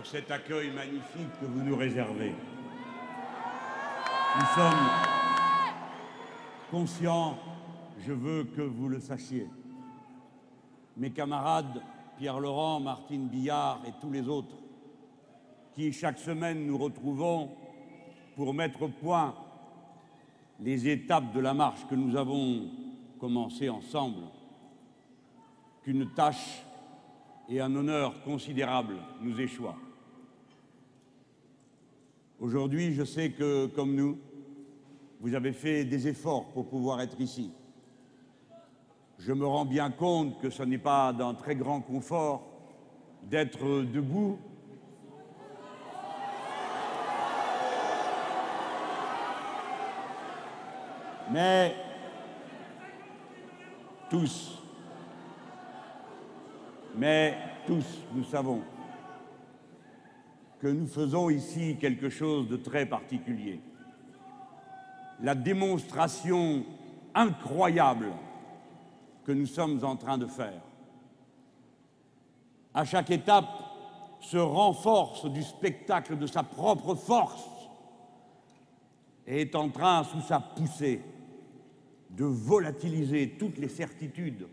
pour cet accueil magnifique que vous nous réservez. Nous sommes conscients, je veux que vous le sachiez. Mes camarades Pierre Laurent, Martine Billard et tous les autres, qui chaque semaine nous retrouvons pour mettre au point les étapes de la marche que nous avons commencée ensemble, qu'une tâche et un honneur considérable nous échoient. Aujourd'hui, je sais que, comme nous, vous avez fait des efforts pour pouvoir être ici. Je me rends bien compte que ce n'est pas d'un très grand confort d'être debout Mais tous, mais tous, nous savons que nous faisons ici quelque chose de très particulier. La démonstration incroyable que nous sommes en train de faire. À chaque étape, se renforce du spectacle de sa propre force et est en train, sous sa poussée, de volatiliser toutes les certitudes,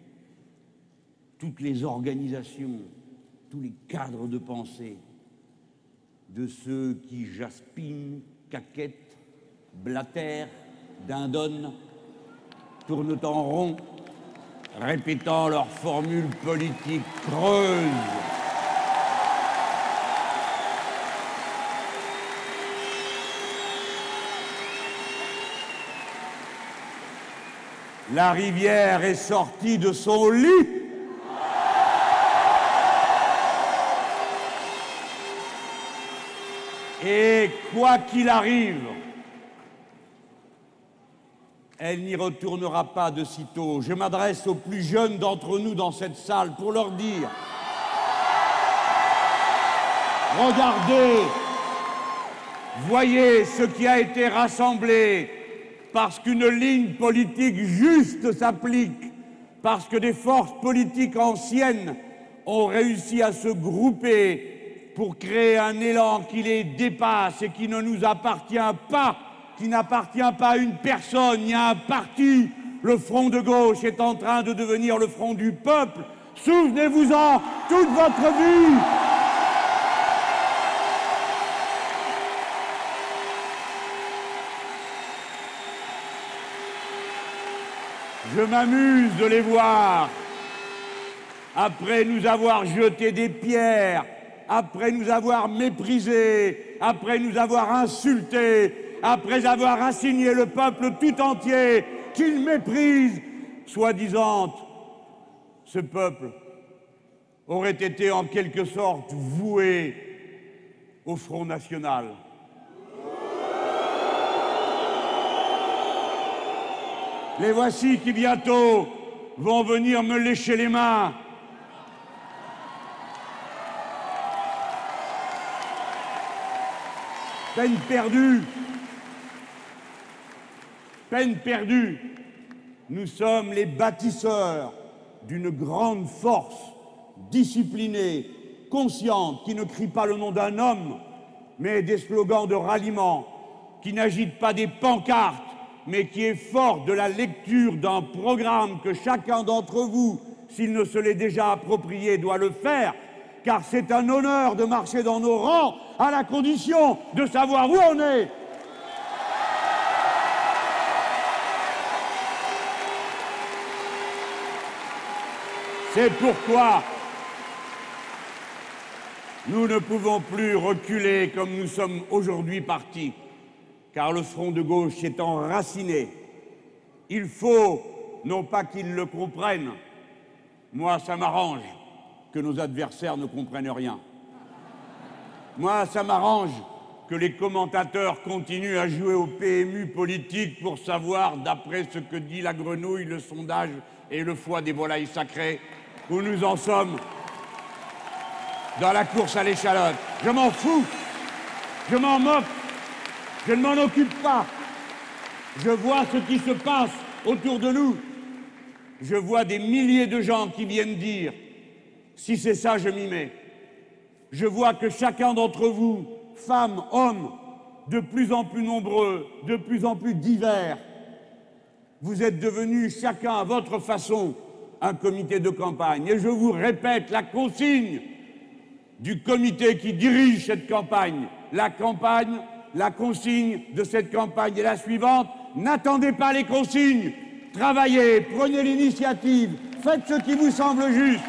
toutes les organisations, tous les cadres de pensée de ceux qui jaspinent, caquettent, blatèrent, dindonnent, tournent en rond, répétant leurs formules politiques creuses. La rivière est sortie de son lit. Et quoi qu'il arrive, elle n'y retournera pas de sitôt. Je m'adresse aux plus jeunes d'entre nous dans cette salle pour leur dire Regardez, voyez ce qui a été rassemblé parce qu'une ligne politique juste s'applique, parce que des forces politiques anciennes ont réussi à se grouper pour créer un élan qui les dépasse et qui ne nous appartient pas, qui n'appartient pas à une personne ni à un parti. Le front de gauche est en train de devenir le front du peuple. Souvenez-vous-en toute votre vie. Je m'amuse de les voir. Après nous avoir jeté des pierres, après nous avoir méprisés, après nous avoir insultés, après avoir assigné le peuple tout entier qu'il méprise, soi-disant, ce peuple aurait été en quelque sorte voué au Front National. Les voici qui bientôt vont venir me lécher les mains. Peine perdue. Peine perdue. Nous sommes les bâtisseurs d'une grande force disciplinée, consciente, qui ne crie pas le nom d'un homme, mais des slogans de ralliement, qui n'agite pas des pancartes, mais qui est fort de la lecture d'un programme que chacun d'entre vous, s'il ne se l'est déjà approprié, doit le faire, car c'est un honneur de marcher dans nos rangs à la condition de savoir où on est. C'est pourquoi nous ne pouvons plus reculer comme nous sommes aujourd'hui partis car le front de gauche est enraciné. Il faut, non pas qu'ils le comprennent, moi ça m'arrange nos adversaires ne comprennent rien. Moi ça m'arrange que les commentateurs continuent à jouer au PMU politique pour savoir, d'après ce que dit la grenouille, le sondage et le foie des volailles sacrées, où nous en sommes dans la course à l'échalote. Je m'en fous, je m'en moque, je ne m'en occupe pas. Je vois ce qui se passe autour de nous. Je vois des milliers de gens qui viennent dire si c'est ça, je m'y mets. je vois que chacun d'entre vous, femmes, hommes, de plus en plus nombreux, de plus en plus divers, vous êtes devenus chacun à votre façon un comité de campagne. Et je vous répète la consigne du comité qui dirige cette campagne. La campagne, la consigne de cette campagne est la suivante. N'attendez pas les consignes. Travaillez, prenez l'initiative, faites ce qui vous semble juste.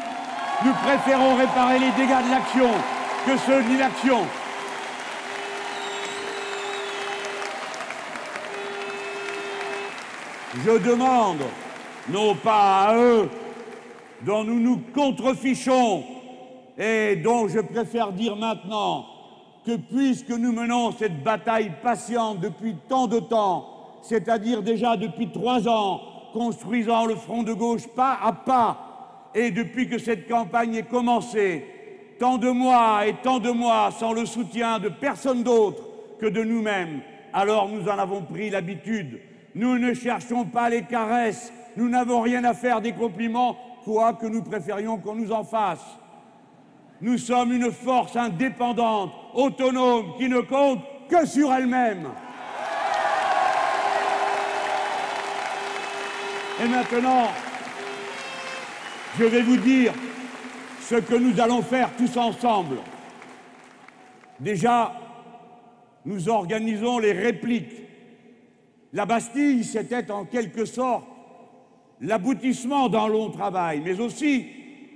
Nous préférons réparer les dégâts de l'action que ceux de l'inaction. Je demande, non pas à eux, dont nous nous contrefichons et dont je préfère dire maintenant que puisque nous menons cette bataille patiente depuis tant de temps, c'est-à-dire déjà depuis trois ans, construisant le front de gauche pas à pas, et depuis que cette campagne est commencée, tant de mois et tant de mois sans le soutien de personne d'autre que de nous-mêmes, alors nous en avons pris l'habitude. Nous ne cherchons pas les caresses, nous n'avons rien à faire des compliments, quoi que nous préférions qu'on nous en fasse. Nous sommes une force indépendante, autonome, qui ne compte que sur elle-même. Et maintenant, je vais vous dire ce que nous allons faire tous ensemble. Déjà, nous organisons les répliques. La Bastille, c'était en quelque sorte l'aboutissement d'un long travail, mais aussi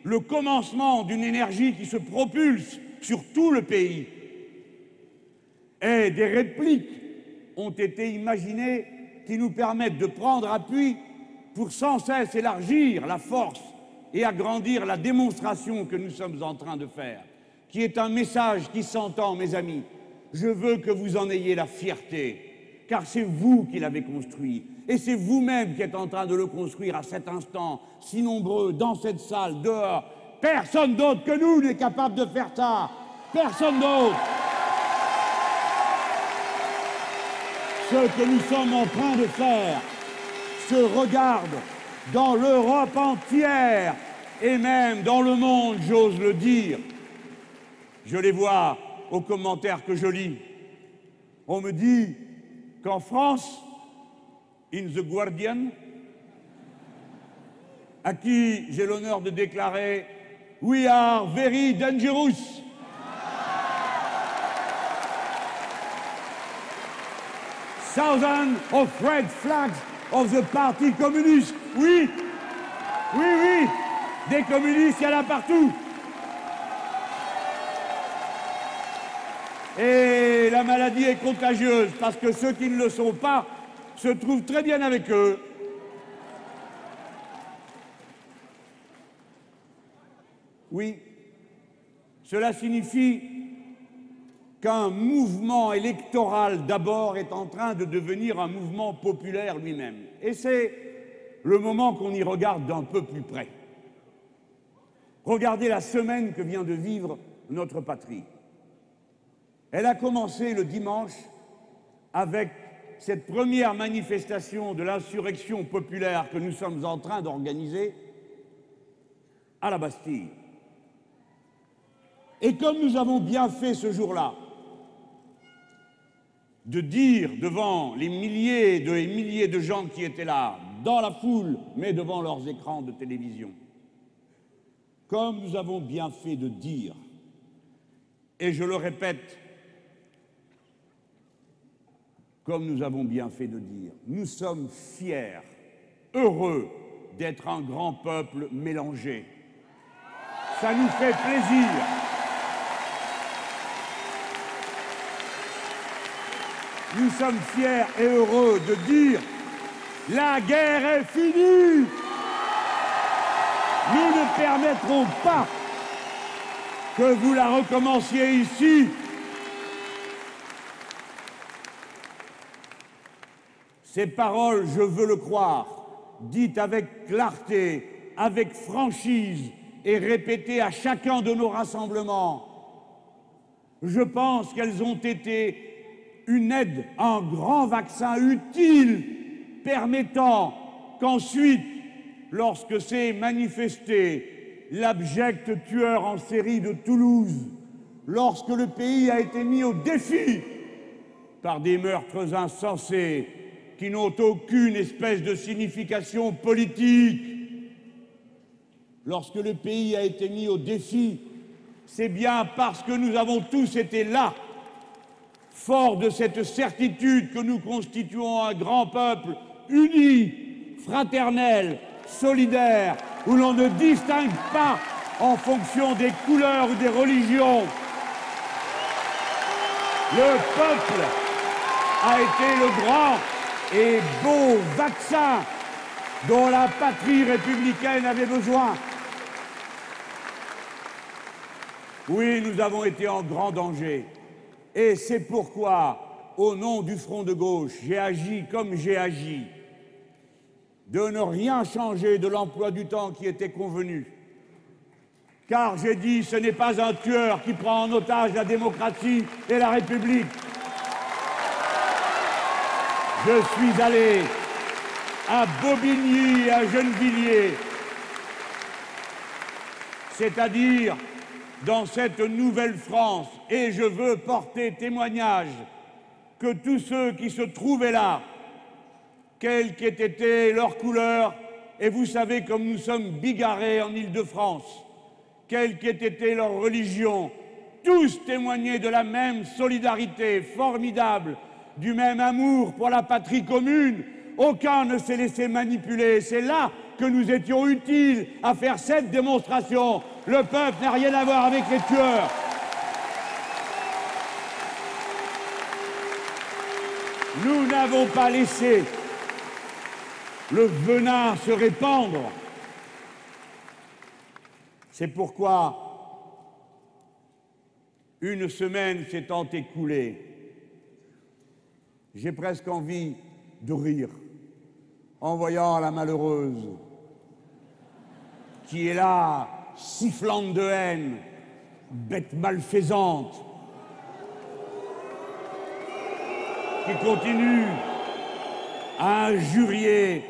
le commencement d'une énergie qui se propulse sur tout le pays. Et des répliques ont été imaginées qui nous permettent de prendre appui pour sans cesse élargir la force et agrandir la démonstration que nous sommes en train de faire, qui est un message qui s'entend, mes amis. Je veux que vous en ayez la fierté, car c'est vous qui l'avez construit, et c'est vous-même qui êtes en train de le construire à cet instant, si nombreux, dans cette salle, dehors. Personne d'autre que nous n'est capable de faire ça. Personne d'autre. Ce que nous sommes en train de faire se regarde dans l'Europe entière et même dans le monde, j'ose le dire. Je les vois aux commentaires que je lis. On me dit qu'en France, in The Guardian, à qui j'ai l'honneur de déclarer We are very dangerous. Thousands of red flags of the Parti communiste. Oui, oui, oui, des communistes, il y en a partout. Et la maladie est contagieuse parce que ceux qui ne le sont pas se trouvent très bien avec eux. Oui, cela signifie qu'un mouvement électoral d'abord est en train de devenir un mouvement populaire lui-même. Et c'est le moment qu'on y regarde d'un peu plus près. Regardez la semaine que vient de vivre notre patrie. Elle a commencé le dimanche avec cette première manifestation de l'insurrection populaire que nous sommes en train d'organiser à la Bastille. Et comme nous avons bien fait ce jour-là, de dire devant les milliers et milliers de gens qui étaient là, dans la foule, mais devant leurs écrans de télévision, comme nous avons bien fait de dire, et je le répète, comme nous avons bien fait de dire, nous sommes fiers, heureux d'être un grand peuple mélangé. Ça nous fait plaisir. Nous sommes fiers et heureux de dire la guerre est finie. Nous ne permettrons pas que vous la recommenciez ici. Ces paroles, je veux le croire, dites avec clarté, avec franchise et répétées à chacun de nos rassemblements, je pense qu'elles ont été une aide, un grand vaccin utile permettant qu'ensuite, lorsque s'est manifesté l'abject tueur en série de Toulouse, lorsque le pays a été mis au défi par des meurtres insensés qui n'ont aucune espèce de signification politique, lorsque le pays a été mis au défi, c'est bien parce que nous avons tous été là, forts de cette certitude que nous constituons un grand peuple uni, fraternel, solidaire, où l'on ne distingue pas en fonction des couleurs ou des religions. Le peuple a été le grand et beau vaccin dont la patrie républicaine avait besoin. Oui, nous avons été en grand danger. Et c'est pourquoi, au nom du Front de gauche, j'ai agi comme j'ai agi, de ne rien changer de l'emploi du temps qui était convenu. Car j'ai dit, ce n'est pas un tueur qui prend en otage la démocratie et la République. Je suis allé à Bobigny à Gennevilliers, c'est-à-dire dans cette nouvelle France, et je veux porter témoignage que tous ceux qui se trouvaient là, quelle qu'ait été leur couleur, et vous savez comme nous sommes bigarrés en Île-de-France, quelle qu'ait été leur religion, tous témoignaient de la même solidarité formidable du même amour pour la patrie commune. Aucun ne s'est laissé manipuler. C'est là que nous étions utiles à faire cette démonstration. Le peuple n'a rien à voir avec les tueurs. Nous n'avons pas laissé le venin se répandre. C'est pourquoi une semaine s'étant écoulée, j'ai presque envie de rire en voyant la malheureuse qui est là, sifflante de haine, bête malfaisante, qui continue à injurier,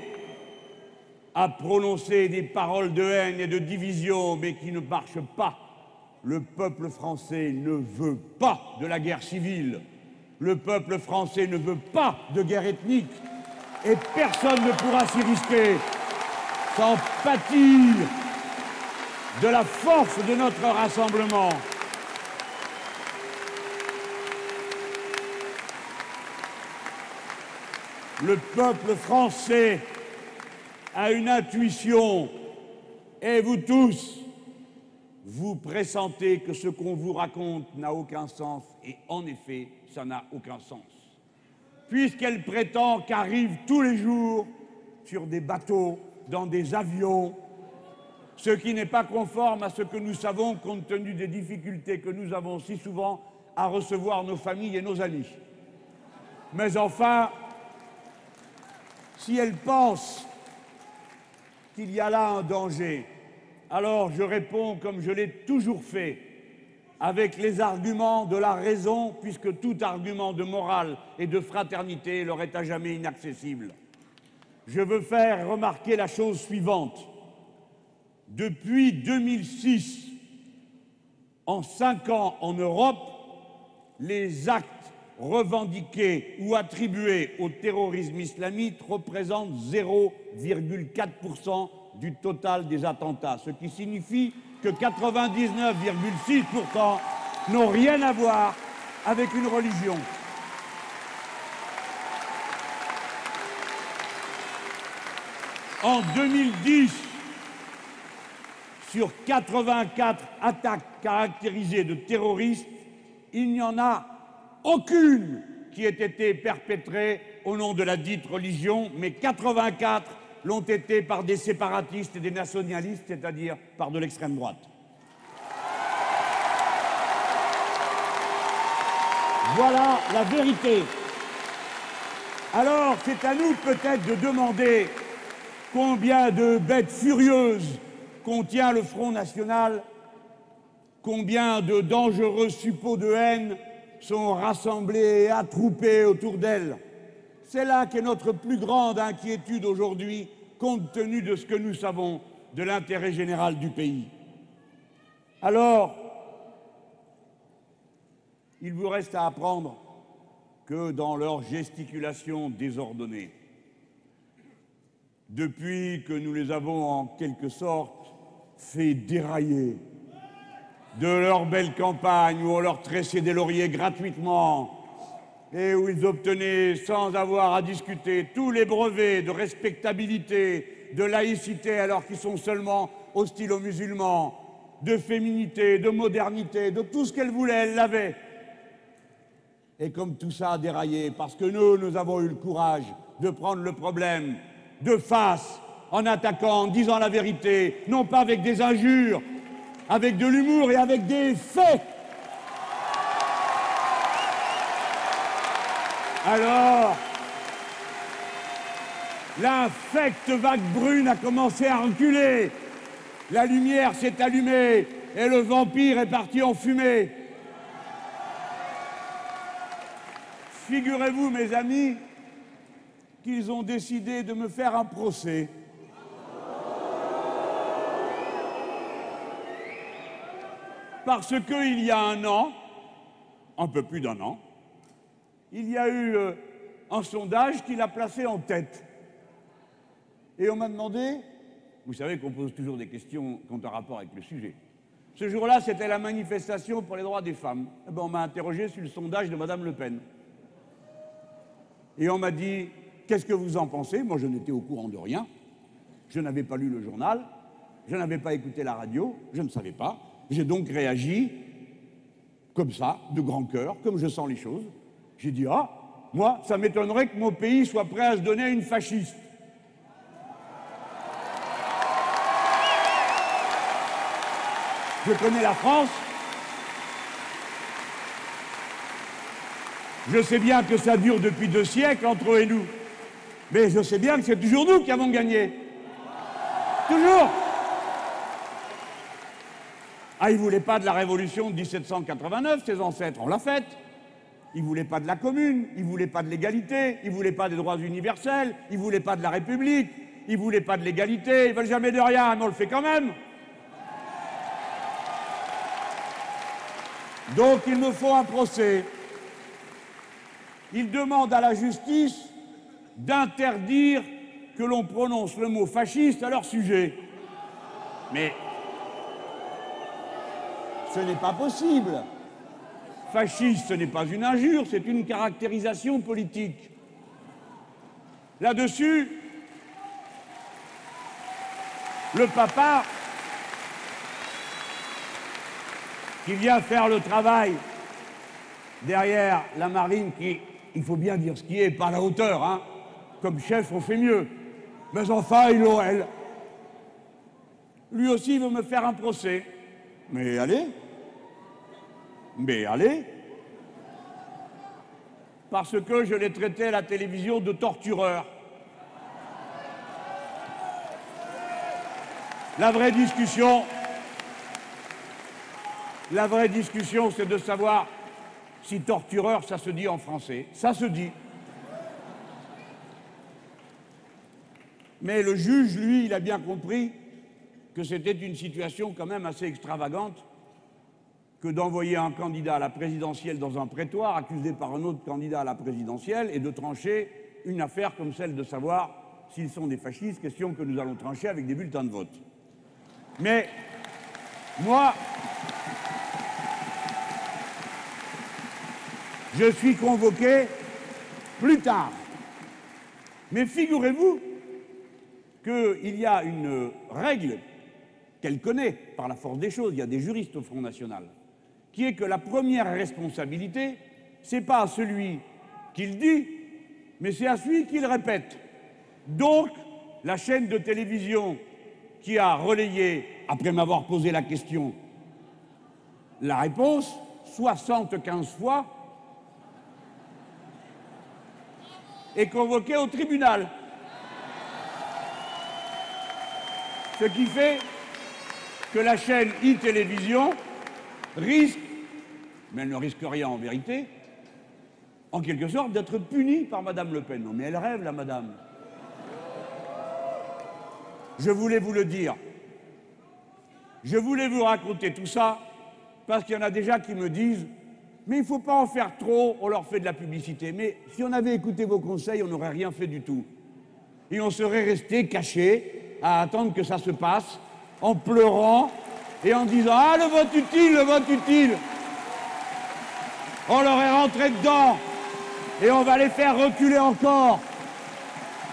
à prononcer des paroles de haine et de division, mais qui ne marchent pas. Le peuple français ne veut pas de la guerre civile. Le peuple français ne veut pas de guerre ethnique et personne ne pourra s'y risquer sans pâtir de la force de notre rassemblement. Le peuple français a une intuition et vous tous, vous pressentez que ce qu'on vous raconte n'a aucun sens et en effet, ça n'a aucun sens. Puisqu'elle prétend qu'arrivent tous les jours sur des bateaux, dans des avions, ce qui n'est pas conforme à ce que nous savons compte tenu des difficultés que nous avons si souvent à recevoir nos familles et nos amis. Mais enfin, si elle pense qu'il y a là un danger, alors je réponds comme je l'ai toujours fait, avec les arguments de la raison, puisque tout argument de morale et de fraternité leur est à jamais inaccessible. Je veux faire remarquer la chose suivante. Depuis 2006, en cinq ans en Europe, les actes revendiqués ou attribués au terrorisme islamique représentent 0,4% du total des attentats, ce qui signifie que 99,6% n'ont rien à voir avec une religion. En 2010, sur 84 attaques caractérisées de terroristes, il n'y en a aucune qui ait été perpétrée au nom de la dite religion, mais 84 l'ont été par des séparatistes et des nationalistes, c'est-à-dire par de l'extrême droite. Voilà la vérité. Alors, c'est à nous peut-être de demander combien de bêtes furieuses contient le Front national, combien de dangereux suppôts de haine sont rassemblés et attroupés autour d'elle. C'est là qu'est notre plus grande inquiétude aujourd'hui, compte tenu de ce que nous savons de l'intérêt général du pays. Alors, Il vous reste à apprendre que dans leur gesticulation désordonnée, depuis que nous les avons en quelque sorte fait dérailler de leur belle campagne où on leur tressait des lauriers gratuitement et où ils obtenaient sans avoir à discuter tous les brevets de respectabilité, de laïcité alors qu'ils sont seulement hostiles aux musulmans, de féminité, de modernité, de tout ce qu'elle voulait, elle l'avait. Et comme tout ça a déraillé, parce que nous, nous avons eu le courage de prendre le problème de face, en attaquant, en disant la vérité, non pas avec des injures, avec de l'humour et avec des faits. Alors, l'infecte vague brune a commencé à reculer. La lumière s'est allumée et le vampire est parti en fumée. Figurez-vous, mes amis, qu'ils ont décidé de me faire un procès. Parce qu'il y a un an, un peu plus d'un an, il y a eu euh, un sondage qui l'a placé en tête. Et on m'a demandé, vous savez qu'on pose toujours des questions qui ont un rapport avec le sujet. Ce jour-là, c'était la manifestation pour les droits des femmes. Eh ben, on m'a interrogé sur le sondage de Madame Le Pen. Et on m'a dit, qu'est-ce que vous en pensez? Moi, je n'étais au courant de rien. Je n'avais pas lu le journal, je n'avais pas écouté la radio, je ne savais pas. J'ai donc réagi comme ça, de grand cœur, comme je sens les choses. J'ai dit, ah, moi, ça m'étonnerait que mon pays soit prêt à se donner à une fasciste. Je connais la France. Je sais bien que ça dure depuis deux siècles entre eux et nous. Mais je sais bien que c'est toujours nous qui avons gagné. Toujours. Ah, ils ne voulaient pas de la révolution de 1789, ses ancêtres, on l'a faite. Ils ne voulaient pas de la commune, ils ne voulaient pas de l'égalité, ils ne voulaient pas des droits universels, ils ne voulaient pas de la République, ils ne voulaient pas de l'égalité, ils ne veulent jamais de rien, mais on le fait quand même. Donc il me faut un procès. Ils demandent à la justice d'interdire que l'on prononce le mot fasciste à leur sujet. Mais ce n'est pas possible. Fasciste, ce n'est pas une injure, c'est une caractérisation politique. Là-dessus, le papa, qui vient faire le travail derrière la marine, qui, il faut bien dire ce qui est, par la hauteur, hein. Comme chef, on fait mieux. Mais enfin, il elle. Lui aussi veut me faire un procès. Mais allez, mais allez Parce que je l'ai traité à la télévision de tortureur. La vraie discussion, la vraie discussion, c'est de savoir si tortureur, ça se dit en français. Ça se dit. Mais le juge, lui, il a bien compris que c'était une situation quand même assez extravagante que d'envoyer un candidat à la présidentielle dans un prétoire accusé par un autre candidat à la présidentielle et de trancher une affaire comme celle de savoir s'ils sont des fascistes, question que nous allons trancher avec des bulletins de vote. Mais moi, je suis convoqué plus tard. Mais figurez-vous qu'il y a une règle qu'elle connaît par la force des choses, il y a des juristes au Front National, qui est que la première responsabilité, ce n'est pas à celui qui le dit, mais c'est à celui qui le répète. Donc, la chaîne de télévision qui a relayé, après m'avoir posé la question, la réponse, 75 fois, est convoquée au tribunal. Ce qui fait que la chaîne e-télévision risque, mais elle ne risque rien en vérité, en quelque sorte d'être punie par Madame Le Pen. Non mais elle rêve, la Madame. Je voulais vous le dire. Je voulais vous raconter tout ça parce qu'il y en a déjà qui me disent Mais il ne faut pas en faire trop, on leur fait de la publicité. Mais si on avait écouté vos conseils, on n'aurait rien fait du tout. Et on serait resté caché à attendre que ça se passe, en pleurant et en disant Ah, le vote utile, le vote utile On leur est rentré dedans et on va les faire reculer encore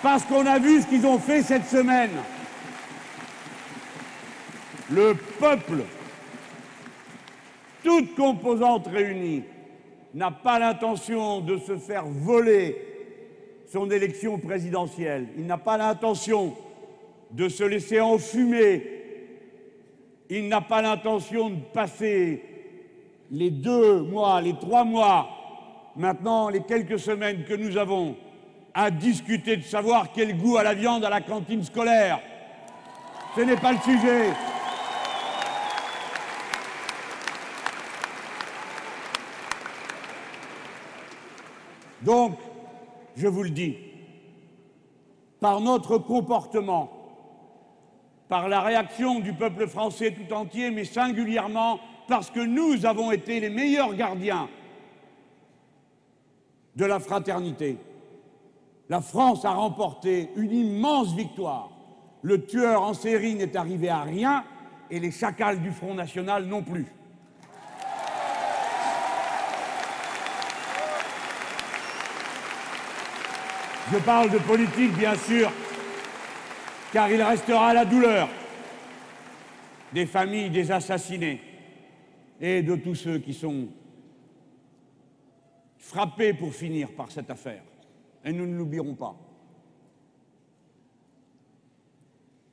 parce qu'on a vu ce qu'ils ont fait cette semaine. Le peuple toute composante réunie, n'a pas l'intention de se faire voler son élection présidentielle. Il n'a pas l'intention de se laisser enfumer. Il n'a pas l'intention de passer les deux mois, les trois mois, maintenant les quelques semaines que nous avons, à discuter de savoir quel goût a la viande à la cantine scolaire. Ce n'est pas le sujet. Donc, je vous le dis, par notre comportement, par la réaction du peuple français tout entier, mais singulièrement parce que nous avons été les meilleurs gardiens de la fraternité. La France a remporté une immense victoire. Le tueur en série n'est arrivé à rien et les chacals du Front National non plus. Je parle de politique, bien sûr, car il restera la douleur des familles des assassinés et de tous ceux qui sont frappés pour finir par cette affaire. Et nous ne l'oublierons pas.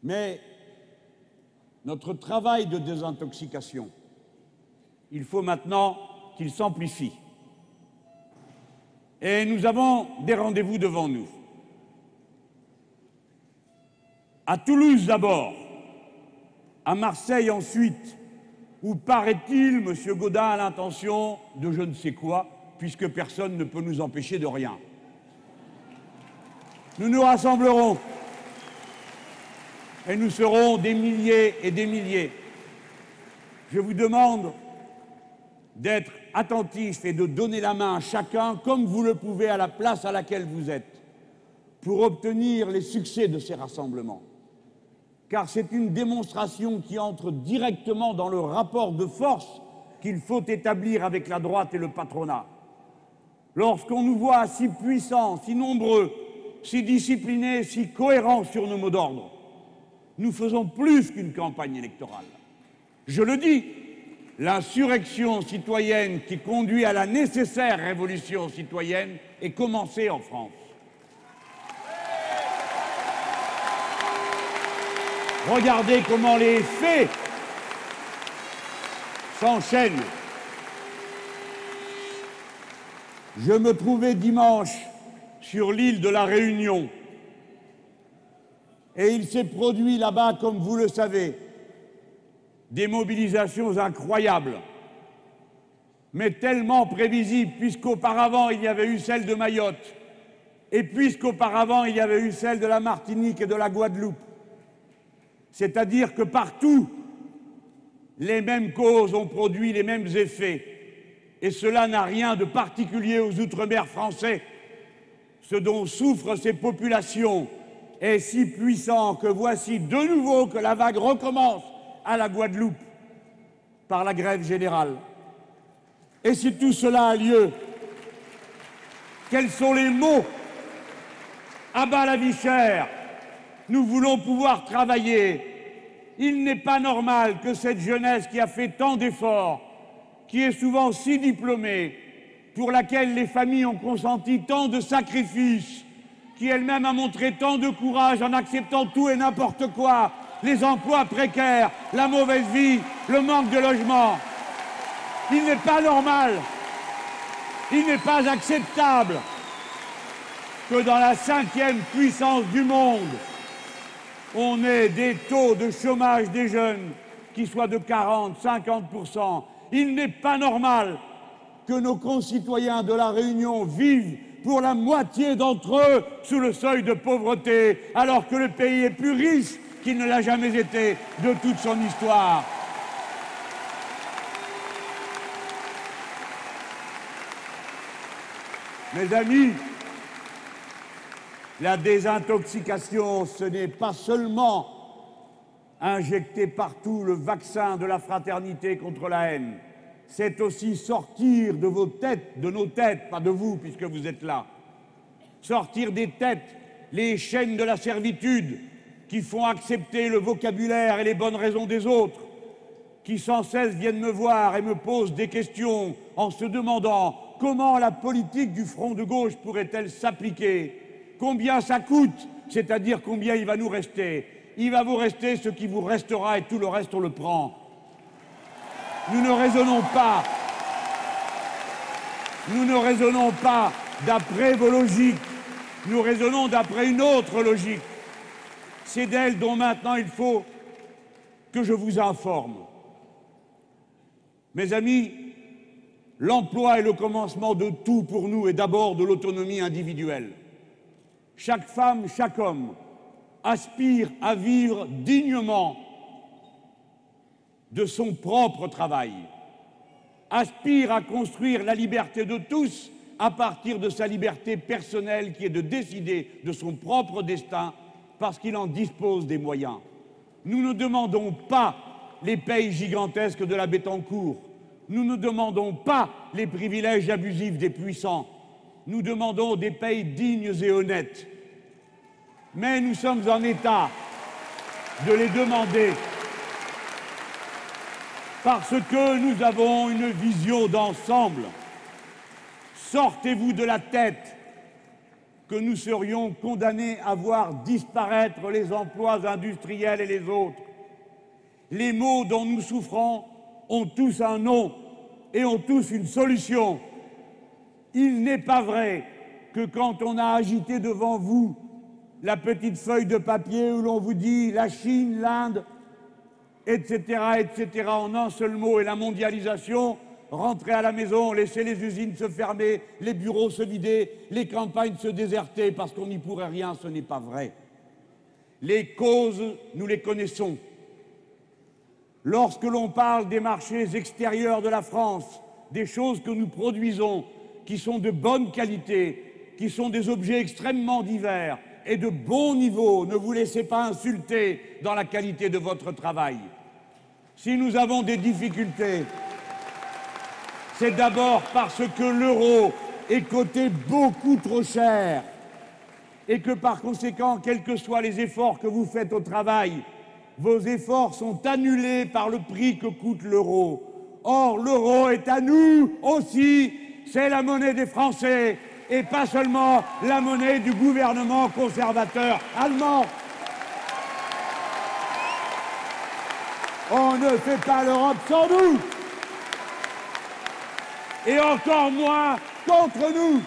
Mais notre travail de désintoxication, il faut maintenant qu'il s'amplifie. Et nous avons des rendez-vous devant nous. À Toulouse d'abord, à Marseille ensuite, où paraît-il, M. Gaudin a l'intention de je ne sais quoi, puisque personne ne peut nous empêcher de rien. Nous nous rassemblerons et nous serons des milliers et des milliers. Je vous demande d'être attentif et de donner la main à chacun, comme vous le pouvez à la place à laquelle vous êtes, pour obtenir les succès de ces rassemblements. Car c'est une démonstration qui entre directement dans le rapport de force qu'il faut établir avec la droite et le patronat. Lorsqu'on nous voit si puissants, si nombreux, si disciplinés, si cohérents sur nos mots d'ordre, nous faisons plus qu'une campagne électorale. Je le dis, l'insurrection citoyenne qui conduit à la nécessaire révolution citoyenne est commencée en France. Regardez comment les faits s'enchaînent. Je me trouvais dimanche sur l'île de la Réunion et il s'est produit là-bas, comme vous le savez, des mobilisations incroyables, mais tellement prévisibles, puisqu'auparavant il y avait eu celle de Mayotte, et puisqu'auparavant il y avait eu celle de la Martinique et de la Guadeloupe. C'est-à-dire que partout, les mêmes causes ont produit les mêmes effets, et cela n'a rien de particulier aux Outre-mer français. Ce dont souffrent ces populations est si puissant que voici de nouveau que la vague recommence à la Guadeloupe par la grève générale. Et si tout cela a lieu, quels sont les mots? À bas la vie chère, nous voulons pouvoir travailler. Il n'est pas normal que cette jeunesse qui a fait tant d'efforts, qui est souvent si diplômée, pour laquelle les familles ont consenti tant de sacrifices, qui elle-même a montré tant de courage en acceptant tout et n'importe quoi, les emplois précaires, la mauvaise vie, le manque de logement. Il n'est pas normal, il n'est pas acceptable que dans la cinquième puissance du monde, on ait des taux de chômage des jeunes qui soient de 40, 50% Il n'est pas normal que nos concitoyens de la Réunion vivent pour la moitié d'entre eux sous le seuil de pauvreté, alors que le pays est plus riche qu'il ne l'a jamais été de toute son histoire. Mes amis, la désintoxication, ce n'est pas seulement injecter partout le vaccin de la fraternité contre la haine, c'est aussi sortir de vos têtes, de nos têtes, pas de vous puisque vous êtes là, sortir des têtes les chaînes de la servitude qui font accepter le vocabulaire et les bonnes raisons des autres, qui sans cesse viennent me voir et me posent des questions en se demandant comment la politique du front de gauche pourrait-elle s'appliquer, combien ça coûte, c'est-à-dire combien il va nous rester. Il va vous rester ce qui vous restera et tout le reste on le prend. Nous ne raisonnons pas. Nous ne raisonnons pas d'après vos logiques. Nous raisonnons d'après une autre logique. C'est d'elle dont maintenant il faut que je vous informe. Mes amis, l'emploi est le commencement de tout pour nous et d'abord de l'autonomie individuelle. Chaque femme, chaque homme aspire à vivre dignement de son propre travail, aspire à construire la liberté de tous à partir de sa liberté personnelle qui est de décider de son propre destin parce qu'il en dispose des moyens. Nous ne demandons pas les payes gigantesques de la Bettencourt. Nous ne demandons pas les privilèges abusifs des puissants. Nous demandons des payes dignes et honnêtes. Mais nous sommes en état de les demander parce que nous avons une vision d'ensemble. Sortez-vous de la tête que nous serions condamnés à voir disparaître les emplois industriels et les autres. Les maux dont nous souffrons ont tous un nom et ont tous une solution. Il n'est pas vrai que quand on a agité devant vous la petite feuille de papier où l'on vous dit la Chine, l'Inde, etc., etc., en un seul mot, et la mondialisation, rentrer à la maison, laisser les usines se fermer, les bureaux se vider, les campagnes se déserter parce qu'on n'y pourrait rien, ce n'est pas vrai. Les causes, nous les connaissons. Lorsque l'on parle des marchés extérieurs de la France, des choses que nous produisons, qui sont de bonne qualité, qui sont des objets extrêmement divers et de bon niveau, ne vous laissez pas insulter dans la qualité de votre travail. Si nous avons des difficultés, c'est d'abord parce que l'euro est coté beaucoup trop cher et que par conséquent, quels que soient les efforts que vous faites au travail, vos efforts sont annulés par le prix que coûte l'euro. Or, l'euro est à nous aussi, c'est la monnaie des Français et pas seulement la monnaie du gouvernement conservateur allemand. On ne fait pas l'Europe sans nous et encore moins contre nous.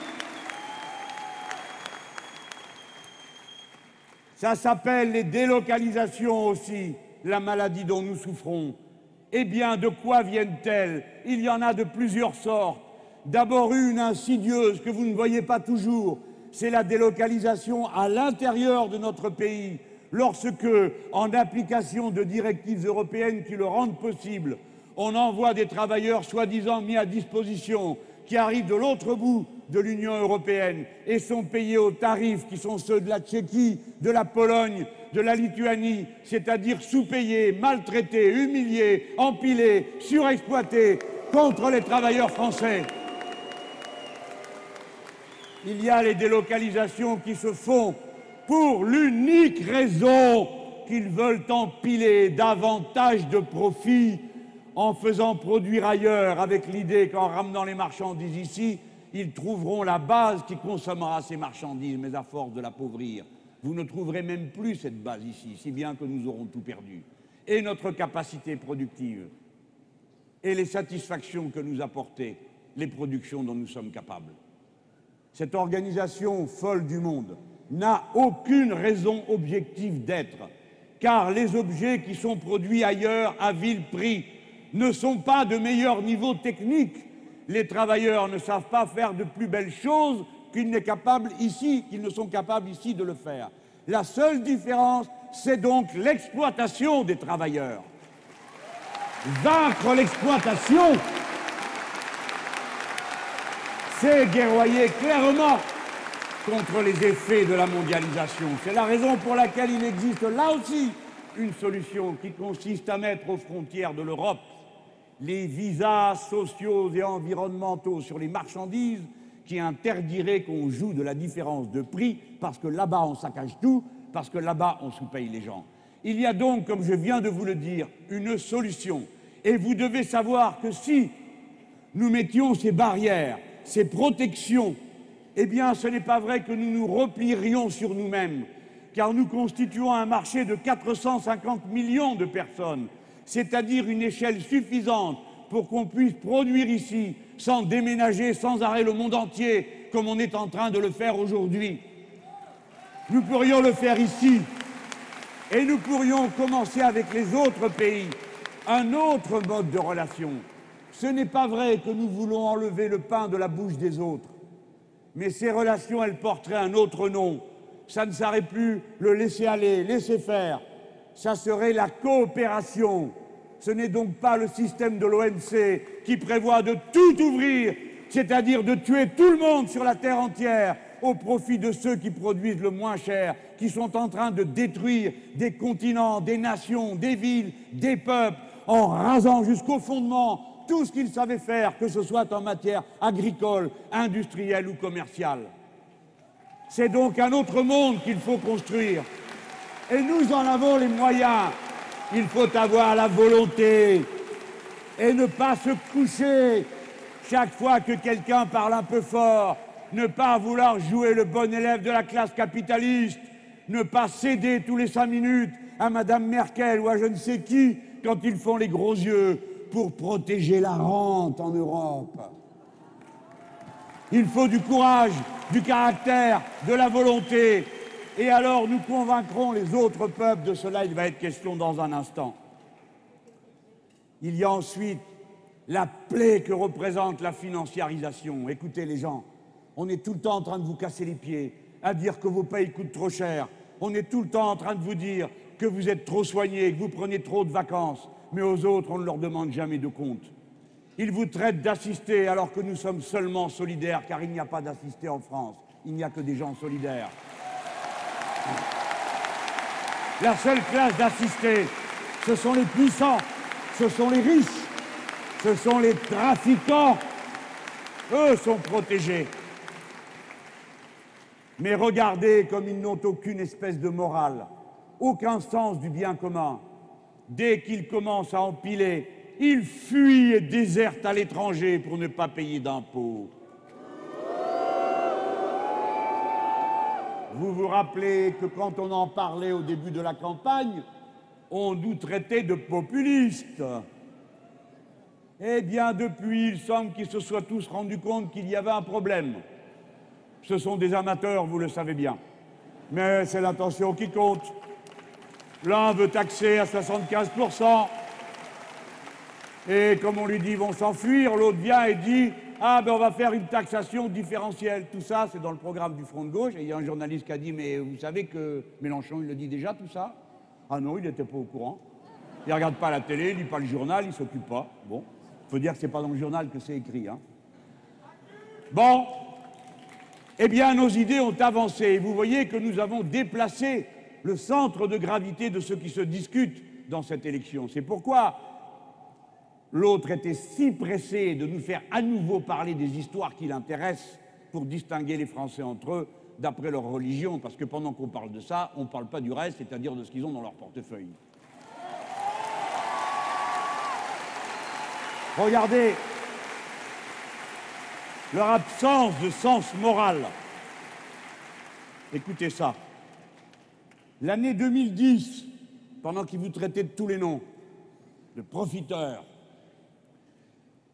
Ça s'appelle les délocalisations aussi, la maladie dont nous souffrons. Eh bien, de quoi viennent-elles? Il y en a de plusieurs sortes. D'abord une insidieuse que vous ne voyez pas toujours, c'est la délocalisation à l'intérieur de notre pays, lorsque, en application de directives européennes qui le rendent possible, on envoie des travailleurs soi-disant mis à disposition qui arrivent de l'autre bout de l'Union européenne et sont payés aux tarifs qui sont ceux de la Tchéquie, de la Pologne, de la Lituanie, c'est-à-dire sous-payés, maltraités, humiliés, empilés, surexploités contre les travailleurs français. Il y a les délocalisations qui se font pour l'unique raison qu'ils veulent empiler davantage de profits en faisant produire ailleurs, avec l'idée qu'en ramenant les marchandises ici, ils trouveront la base qui consommera ces marchandises, mais à force de l'appauvrir. Vous ne trouverez même plus cette base ici, si bien que nous aurons tout perdu. Et notre capacité productive, et les satisfactions que nous apportent les productions dont nous sommes capables. Cette organisation folle du monde n'a aucune raison objective d'être, car les objets qui sont produits ailleurs à vil prix ne sont pas de meilleur niveau technique. Les travailleurs ne savent pas faire de plus belles choses qu'ils ne sont capables ici de le faire. La seule différence, c'est donc l'exploitation des travailleurs. Vaincre l'exploitation, sait guerroyer clairement contre les effets de la mondialisation. C'est la raison pour laquelle il existe là aussi une solution qui consiste à mettre aux frontières de l'Europe les visas sociaux et environnementaux sur les marchandises qui interdiraient qu'on joue de la différence de prix parce que là-bas on saccage tout, parce que là-bas on sous-paye les gens. Il y a donc, comme je viens de vous le dire, une solution. Et vous devez savoir que si nous mettions ces barrières, ces protections, eh bien ce n'est pas vrai que nous nous replierions sur nous-mêmes, car nous constituons un marché de 450 millions de personnes, c'est-à-dire une échelle suffisante pour qu'on puisse produire ici sans déménager sans arrêt le monde entier, comme on est en train de le faire aujourd'hui. Nous pourrions le faire ici et nous pourrions commencer avec les autres pays un autre mode de relation. Ce n'est pas vrai que nous voulons enlever le pain de la bouche des autres, mais ces relations, elles porteraient un autre nom. Ça ne serait plus le laisser aller, laisser faire, ça serait la coopération. Ce n'est donc pas le système de l'OMC qui prévoit de tout ouvrir, c'est-à-dire de tuer tout le monde sur la terre entière au profit de ceux qui produisent le moins cher, qui sont en train de détruire des continents, des nations, des villes, des peuples, en rasant jusqu'au fondement tout ce qu'ils savaient faire, que ce soit en matière agricole, industrielle ou commerciale. C'est donc un autre monde qu'il faut construire. Et nous en avons les moyens. Il faut avoir la volonté et ne pas se coucher chaque fois que quelqu'un parle un peu fort, ne pas vouloir jouer le bon élève de la classe capitaliste, ne pas céder tous les cinq minutes à Madame Merkel ou à je ne sais qui quand ils font les gros yeux pour protéger la rente en Europe. Il faut du courage, du caractère, de la volonté. Et alors nous convaincrons les autres peuples de cela, il va être question dans un instant. Il y a ensuite la plaie que représente la financiarisation. Écoutez les gens, on est tout le temps en train de vous casser les pieds, à dire que vos payes coûtent trop cher. On est tout le temps en train de vous dire que vous êtes trop soignés, que vous prenez trop de vacances. Mais aux autres, on ne leur demande jamais de compte. Ils vous traitent d'assister alors que nous sommes seulement solidaires, car il n'y a pas d'assistés en France. Il n'y a que des gens solidaires. La seule classe d'assistés, ce sont les puissants, ce sont les riches, ce sont les trafiquants. Eux sont protégés. Mais regardez comme ils n'ont aucune espèce de morale, aucun sens du bien commun. Dès qu'ils commencent à empiler, ils fuient et désertent à l'étranger pour ne pas payer d'impôts. Vous vous rappelez que quand on en parlait au début de la campagne, on nous traitait de populistes. Eh bien, depuis, il semble qu'ils se soient tous rendus compte qu'il y avait un problème. Ce sont des amateurs, vous le savez bien. Mais c'est l'intention qui compte. L'un veut taxer à 75%, et comme on lui dit, ils vont s'enfuir, l'autre vient et dit Ah, ben on va faire une taxation différentielle. Tout ça, c'est dans le programme du Front de gauche. Et il y a un journaliste qui a dit Mais vous savez que Mélenchon, il le dit déjà, tout ça? Ah non, il n'était pas au courant. Il ne regarde pas la télé, il ne lit pas le journal, il ne s'occupe pas. Bon, faut dire que ce n'est pas dans le journal que c'est écrit. Hein. Bon, eh bien, nos idées ont avancé. Et vous voyez que nous avons déplacé le centre de gravité de ce qui se discute dans cette élection. C'est pourquoi l'autre était si pressé de nous faire à nouveau parler des histoires qui l'intéressent pour distinguer les Français entre eux d'après leur religion, parce que pendant qu'on parle de ça, on ne parle pas du reste, c'est-à-dire de ce qu'ils ont dans leur portefeuille. Regardez, leur absence de sens moral. Écoutez ça. L'année 2010, pendant qu'ils vous traitaient de tous les noms, de profiteurs,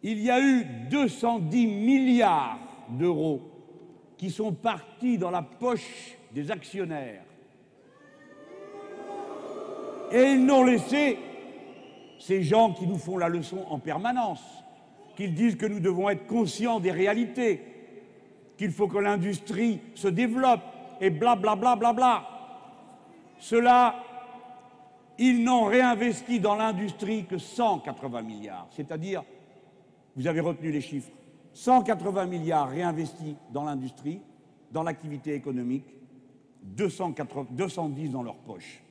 il y a eu 210 milliards d'euros qui sont partis dans la poche des actionnaires. Et ils n'ont laissé ces gens qui nous font la leçon en permanence qu'ils disent que nous devons être conscients des réalités, qu'il faut que l'industrie se développe, et blablabla. Bla, bla, bla, Cela, ils n'ont réinvesti dans l'industrie que 180 milliards, c'est-à-dire, vous avez retenu les chiffres, 180 milliards réinvestis dans l'industrie, dans l'activité économique, 210 dans leur poche.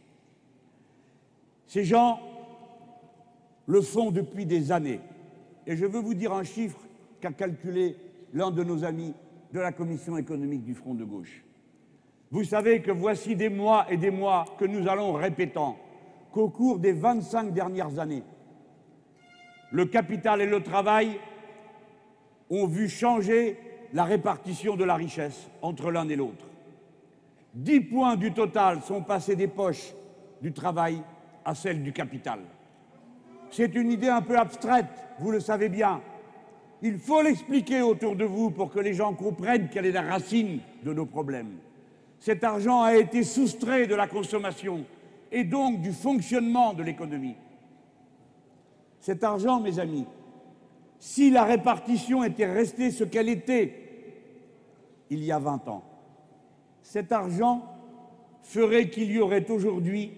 Ces gens le font depuis des années. Et je veux vous dire un chiffre qu'a calculé l'un de nos amis de la Commission économique du Front de gauche. Vous savez que voici des mois et des mois que nous allons répétant qu'au cours des 25 dernières années, le capital et le travail ont vu changer la répartition de la richesse entre l'un et l'autre. 10 points du total sont passés des poches du travail à celles du capital. C'est une idée un peu abstraite, vous le savez bien. Il faut l'expliquer autour de vous pour que les gens comprennent quelle est la racine de nos problèmes. Cet argent a été soustrait de la consommation et donc du fonctionnement de l'économie. Cet argent, mes amis, si la répartition était restée ce qu'elle était il y a 20 ans, cet argent ferait qu'il y aurait aujourd'hui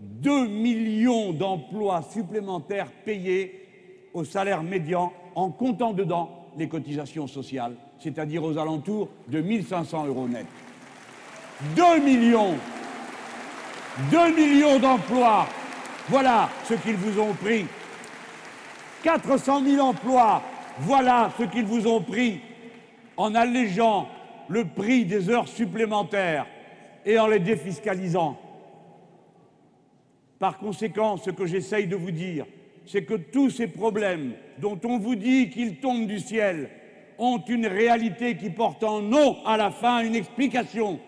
2 millions d'emplois supplémentaires payés au salaire médian en comptant dedans les cotisations sociales, c'est-à-dire aux alentours de 1500 euros net. 2 millions 2 millions d'emplois, voilà ce qu'ils vous ont pris. 400 000 emplois, voilà ce qu'ils vous ont pris en allégeant le prix des heures supplémentaires et en les défiscalisant. Par conséquent, ce que j'essaye de vous dire, c'est que tous ces problèmes dont on vous dit qu'ils tombent du ciel ont une réalité qui porte en non à la fin une explication.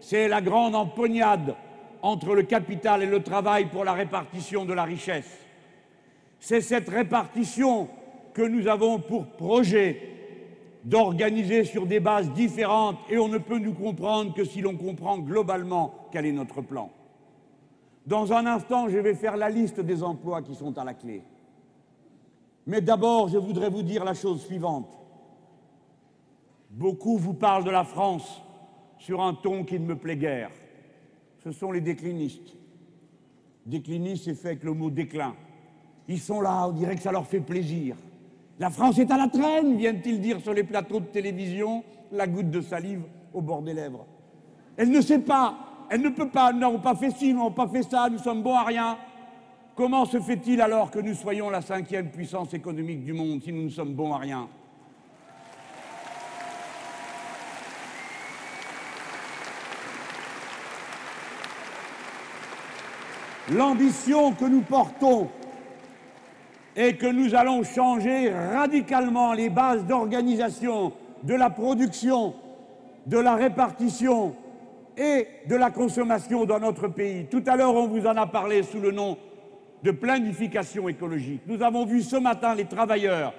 C'est la grande empoignade entre le capital et le travail pour la répartition de la richesse. C'est cette répartition que nous avons pour projet d'organiser sur des bases différentes et on ne peut nous comprendre que si l'on comprend globalement quel est notre plan. Dans un instant, je vais faire la liste des emplois qui sont à la clé. Mais d'abord, je voudrais vous dire la chose suivante. Beaucoup vous parlent de la France sur un ton qui ne me plaît guère. Ce sont les déclinistes. Déclinistes, c'est fait avec le mot déclin. Ils sont là, on dirait que ça leur fait plaisir. La France est à la traîne, viennent-ils dire sur les plateaux de télévision, la goutte de salive au bord des lèvres. Elle ne sait pas, elle ne peut pas, nous n'avons pas fait ci, nous n'avons pas fait ça, nous sommes bons à rien. Comment se fait-il alors que nous soyons la cinquième puissance économique du monde si nous ne sommes bons à rien? L'ambition que nous portons et que nous allons changer radicalement les bases d'organisation de la production, de la répartition et de la consommation dans notre pays. Tout à l'heure, on vous en a parlé sous le nom de planification écologique. Nous avons vu ce matin les travailleurs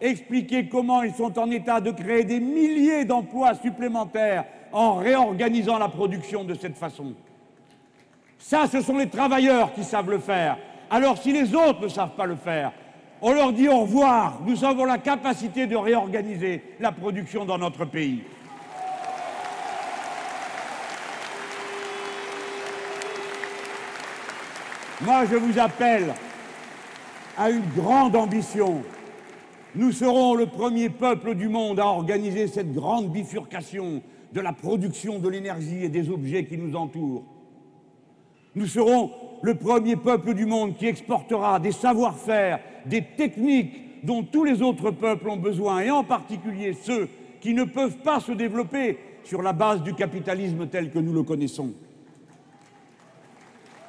expliquer comment ils sont en état de créer des milliers d'emplois supplémentaires en réorganisant la production de cette façon. Ça, ce sont les travailleurs qui savent le faire. Alors si les autres ne savent pas le faire, on leur dit au revoir. Nous avons la capacité de réorganiser la production dans notre pays. Moi, je vous appelle à une grande ambition. Nous serons le premier peuple du monde à organiser cette grande bifurcation de la production de l'énergie et des objets qui nous entourent. Nous serons le premier peuple du monde qui exportera des savoir-faire, des techniques dont tous les autres peuples ont besoin, et en particulier ceux qui ne peuvent pas se développer sur la base du capitalisme tel que nous le connaissons.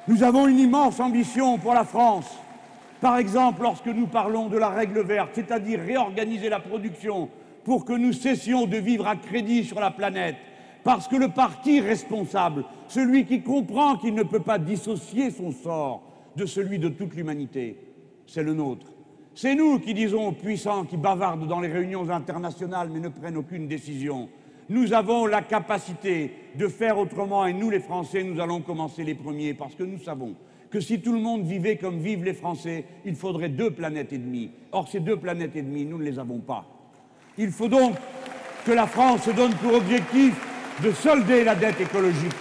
Nous avons une immense ambition pour la France. Par exemple, lorsque nous parlons de la règle verte, c'est-à-dire réorganiser la production pour que nous cessions de vivre à crédit sur la planète, parce que le parti responsable, celui qui comprend qu'il ne peut pas dissocier son sort de celui de toute l'humanité, c'est le nôtre. C'est nous qui disons aux puissants qui bavardent dans les réunions internationales mais ne prennent aucune décision. Nous avons la capacité de faire autrement et nous les Français, nous allons commencer les premiers parce que nous savons que si tout le monde vivait comme vivent les Français, il faudrait deux planètes et demie. Or, ces deux planètes et demie, nous ne les avons pas. Il faut donc que la France se donne pour objectif de solder la dette écologique.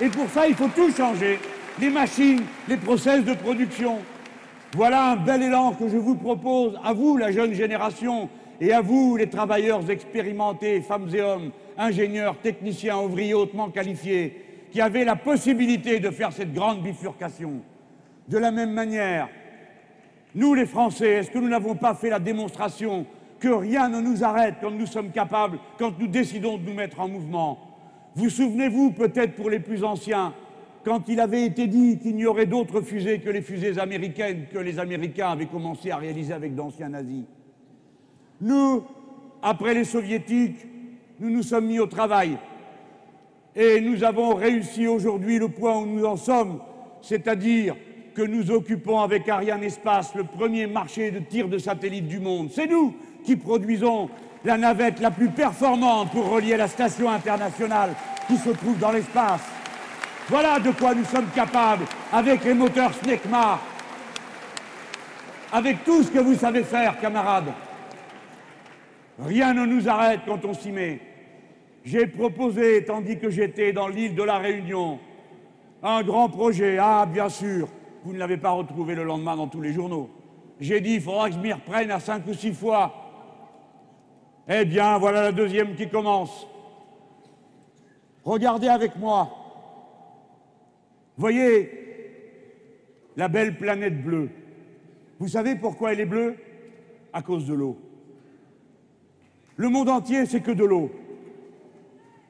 Et pour ça, il faut tout changer. Les machines, les process de production. Voilà un bel élan que je vous propose, à vous, la jeune génération, et à vous, les travailleurs expérimentés, femmes et hommes, ingénieurs, techniciens, ouvriers hautement qualifiés, qui avaient la possibilité de faire cette grande bifurcation. De la même manière, nous les Français, est-ce que nous n'avons pas fait la démonstration que rien ne nous arrête quand nous sommes capables, quand nous décidons de nous mettre en mouvement. Vous souvenez-vous peut-être pour les plus anciens, quand il avait été dit qu'il n'y aurait d'autres fusées que les fusées américaines que les Américains avaient commencé à réaliser avec d'anciens nazis. Nous, après les soviétiques, nous nous sommes mis au travail. Et nous avons réussi aujourd'hui le point où nous en sommes, c'est-à-dire que nous occupons avec Ariane Espace le premier marché de tir de satellites du monde. C'est nous qui produisons la navette la plus performante pour relier la station internationale qui se trouve dans l'espace. Voilà de quoi nous sommes capables avec les moteurs SNECMA, avec tout ce que vous savez faire, camarades. Rien ne nous arrête quand on s'y met. J'ai proposé, tandis que j'étais dans l'île de la Réunion, un grand projet. Ah, bien sûr, vous ne l'avez pas retrouvé le lendemain dans tous les journaux. J'ai dit, il faudra que je m'y reprenne à cinq ou six fois. Eh bien, voilà la deuxième qui commence. Regardez avec moi. Voyez la belle planète bleue. Vous savez pourquoi elle est bleue? À cause de l'eau. Le monde entier, c'est que de l'eau.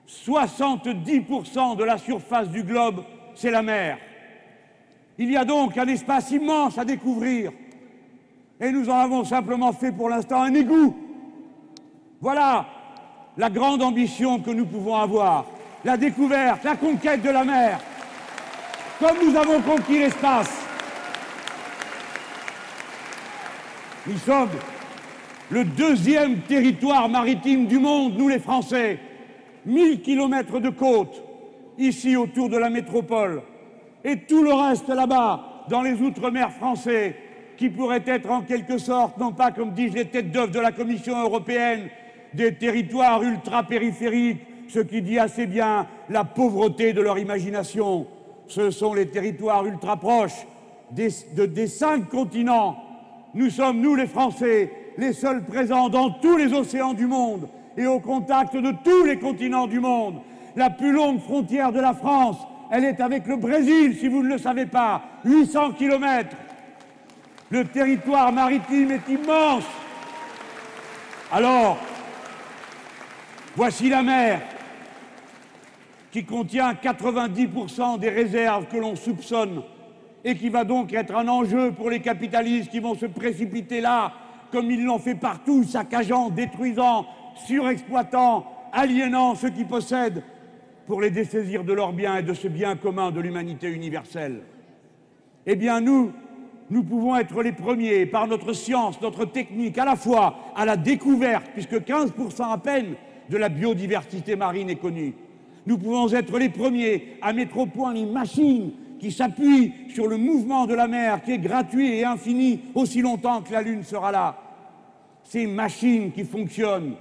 70% de la surface du globe, c'est la mer. Il y a donc un espace immense à découvrir. Et nous en avons simplement fait pour l'instant un égout. Voilà la grande ambition que nous pouvons avoir. La découverte, la conquête de la mer. Comme nous avons conquis l'espace. Nous sommes le deuxième territoire maritime du monde, nous les Français. 1000 kilomètres de côte, ici autour de la métropole, et tout le reste là-bas, dans les outre-mer français, qui pourraient être en quelque sorte, non pas comme disent les têtes d'œuvre de la Commission européenne, des territoires ultra-périphériques, ce qui dit assez bien la pauvreté de leur imagination. Ce sont les territoires ultra-proches des, des cinq continents. Nous sommes, nous les Français, les seuls présents dans tous les océans du monde et au contact de tous les continents du monde. La plus longue frontière de la France, elle est avec le Brésil, si vous ne le savez pas, 800 kilomètres. Le territoire maritime est immense. Alors, voici la mer qui contient 90% des réserves que l'on soupçonne et qui va donc être un enjeu pour les capitalistes qui vont se précipiter là, comme ils l'ont fait partout, saccageant, détruisant, surexploitant, aliénant ceux qui possèdent pour les dessaisir de leurs biens et de ce bien commun de l'humanité universelle. Eh bien, nous, nous pouvons être les premiers, par notre science, notre technique, à la fois à la découverte, puisque 15% à peine de la biodiversité marine est connue. Nous pouvons être les premiers à mettre au point les machines qui s'appuient sur le mouvement de la mer, qui est gratuit et infini aussi longtemps que la Lune sera là. Ces machines qui fonctionnent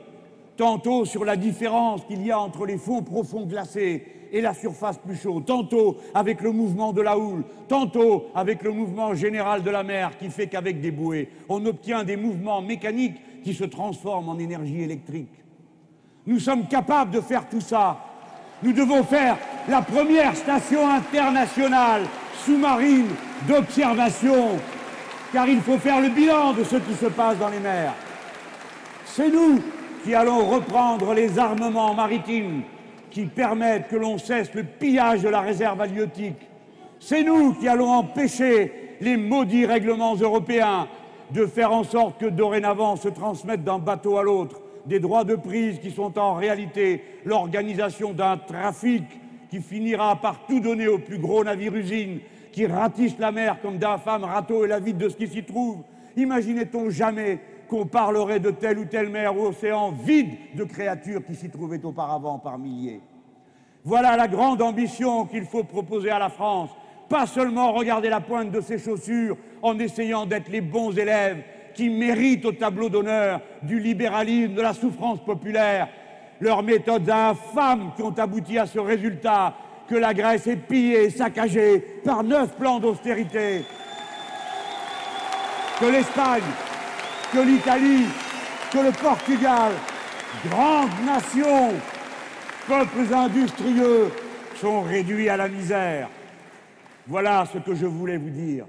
tantôt sur la différence qu'il y a entre les fonds profonds glacés et la surface plus chaude, tantôt avec le mouvement de la houle, tantôt avec le mouvement général de la mer qui fait qu'avec des bouées, on obtient des mouvements mécaniques qui se transforment en énergie électrique. Nous sommes capables de faire tout ça. Nous devons faire la première station internationale sous-marine d'observation, car il faut faire le bilan de ce qui se passe dans les mers. C'est nous qui allons reprendre les armements maritimes qui permettent que l'on cesse le pillage de la réserve halieutique. C'est nous qui allons empêcher les maudits règlements européens de faire en sorte que dorénavant se transmettent d'un bateau à l'autre des droits de prise qui sont en réalité l'organisation d'un trafic qui finira par tout donner aux plus gros navires-usines qui ratissent la mer comme d'infâmes râteaux et la vide de ce qui s'y trouve. Imaginait-on jamais qu'on parlerait de telle ou telle mer ou océan vide de créatures qui s'y trouvaient auparavant par milliers? Voilà la grande ambition qu'il faut proposer à la France. Pas seulement regarder la pointe de ses chaussures en essayant d'être les bons élèves qui méritent au tableau d'honneur du libéralisme, de la souffrance populaire, leurs méthodes infâmes qui ont abouti à ce résultat que la Grèce est pillée, saccagée par neuf plans d'austérité, que l'Espagne que l'Italie que le Portugal, grande nation, peuples industrieux, sont réduits à la misère. Voilà ce que je voulais vous dire.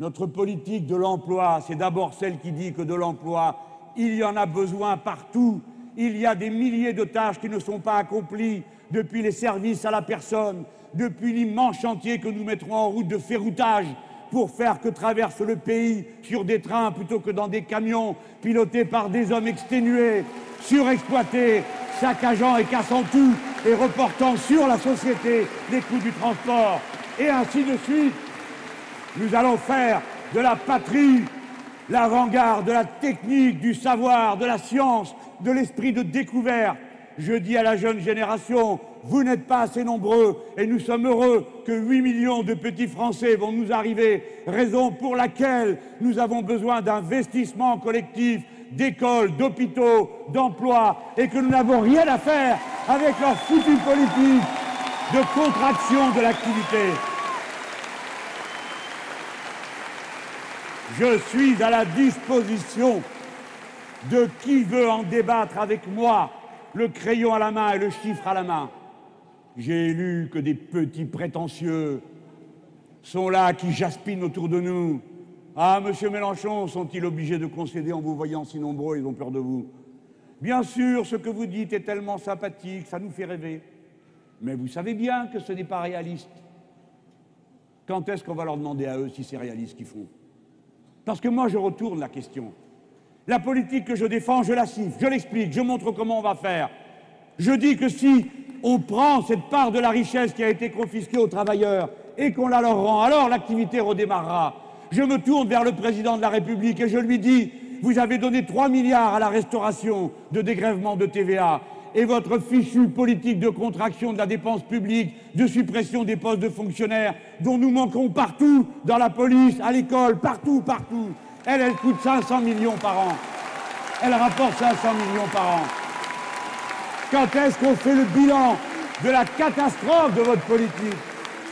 Notre politique de l'emploi, c'est d'abord celle qui dit que de l'emploi, il y en a besoin partout. Il y a des milliers de tâches qui ne sont pas accomplies depuis les services à la personne, depuis l'immense chantier que nous mettrons en route de ferroutage pour faire que traverse le pays sur des trains plutôt que dans des camions pilotés par des hommes exténués, surexploités, saccageant et cassant tout et reportant sur la société les coûts du transport, et ainsi de suite. Nous allons faire de la patrie l'avant-garde de la technique, du savoir, de la science, de l'esprit de découverte. Je dis à la jeune génération, vous n'êtes pas assez nombreux et nous sommes heureux que 8 millions de petits Français vont nous arriver, raison pour laquelle nous avons besoin d'investissements collectifs, d'écoles, d'hôpitaux, d'emplois et que nous n'avons rien à faire avec leur foutue politique de contraction de l'activité. Je suis à la disposition de qui veut en débattre avec moi, le crayon à la main et le chiffre à la main. J'ai lu que des petits prétentieux sont là qui jaspinent autour de nous. Ah, monsieur Mélenchon, sont-ils obligés de concéder en vous voyant si nombreux Ils ont peur de vous. Bien sûr, ce que vous dites est tellement sympathique, ça nous fait rêver. Mais vous savez bien que ce n'est pas réaliste. Quand est-ce qu'on va leur demander à eux si c'est réaliste qu'ils font? Parce que moi, je retourne la question. La politique que je défends, je la siffle, je l'explique, je montre comment on va faire. Je dis que si on prend cette part de la richesse qui a été confisquée aux travailleurs et qu'on la leur rend, alors l'activité redémarrera. Je me tourne vers le président de la République et je lui dis Vous avez donné 3 milliards à la restauration de dégrèvement de TVA et votre fichue politique de contraction de la dépense publique, de suppression des postes de fonctionnaires, dont nous manquons partout, dans la police, à l'école, partout, partout. Elle, elle coûte 500 millions par an. Elle rapporte 500 millions par an. Quand est-ce qu'on fait le bilan de la catastrophe de votre politique?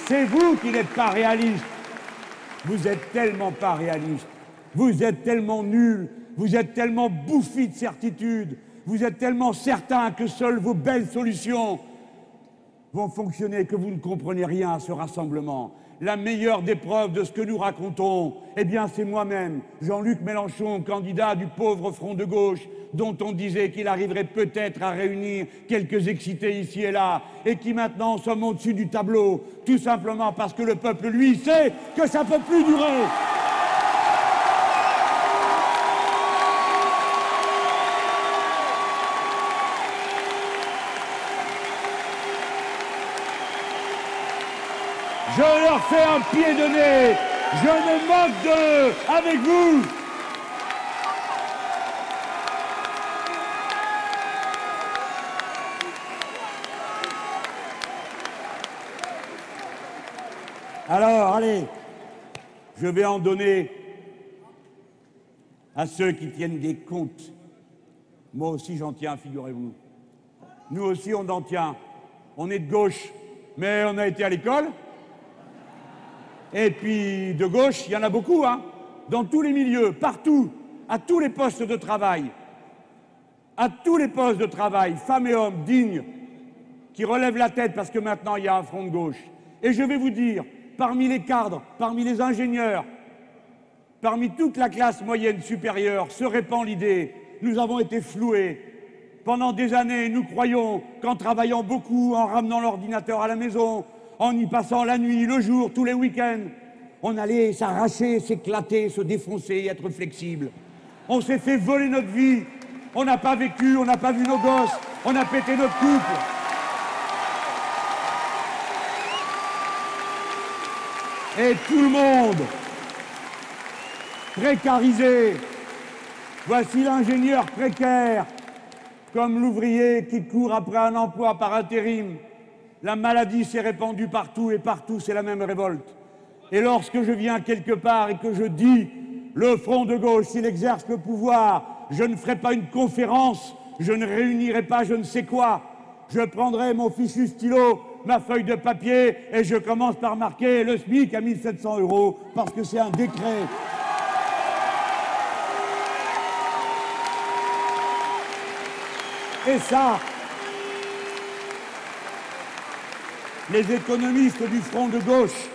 C'est vous qui n'êtes pas réaliste. Vous êtes tellement pas réaliste. Vous êtes tellement nul. Vous êtes tellement bouffi de certitude. Vous êtes tellement certain que seules vos belles solutions vont fonctionner que vous ne comprenez rien à ce rassemblement. La meilleure des preuves de ce que nous racontons, eh bien, c'est moi-même, Jean-Luc Mélenchon, candidat du pauvre front de gauche, dont on disait qu'il arriverait peut-être à réunir quelques excités ici et là, et qui maintenant sommes au-dessus du tableau, tout simplement parce que le peuple, lui, sait que ça ne peut plus durer. Je leur fais un pied de nez. Je me moque d'eux avec vous. Alors, allez, je vais en donner à ceux qui tiennent des comptes. Moi aussi, j'en tiens, figurez-vous. Nous aussi, on en tient. On est de gauche, mais on a été à l'école. Et puis de gauche, il y en a beaucoup, hein, dans tous les milieux, partout, à tous les postes de travail, à tous les postes de travail, femmes et hommes dignes, qui relèvent la tête parce que maintenant il y a un front de gauche. Et je vais vous dire, parmi les cadres, parmi les ingénieurs, parmi toute la classe moyenne supérieure, se répand l'idée, nous avons été floués. Pendant des années, nous croyons qu'en travaillant beaucoup, en ramenant l'ordinateur à la maison, en y passant la nuit, le jour, tous les week-ends. On allait s'arracher, s'éclater, se défoncer, être flexible. On s'est fait voler notre vie. On n'a pas vécu, on n'a pas vu nos gosses, on a pété notre couple. Et tout le monde, précarisé. Voici l'ingénieur précaire, comme l'ouvrier qui court après un emploi par intérim la maladie s'est répandue partout et partout c'est la même révolte. Et lorsque je viens quelque part et que je dis le front de gauche, s'il exerce le pouvoir, je ne ferai pas une conférence, je ne réunirai pas je ne sais quoi, je prendrai mon fichu stylo, ma feuille de papier et je commence par marquer le SMIC à 1700 euros parce que c'est un décret. Et ça, les économistes du front de gauche,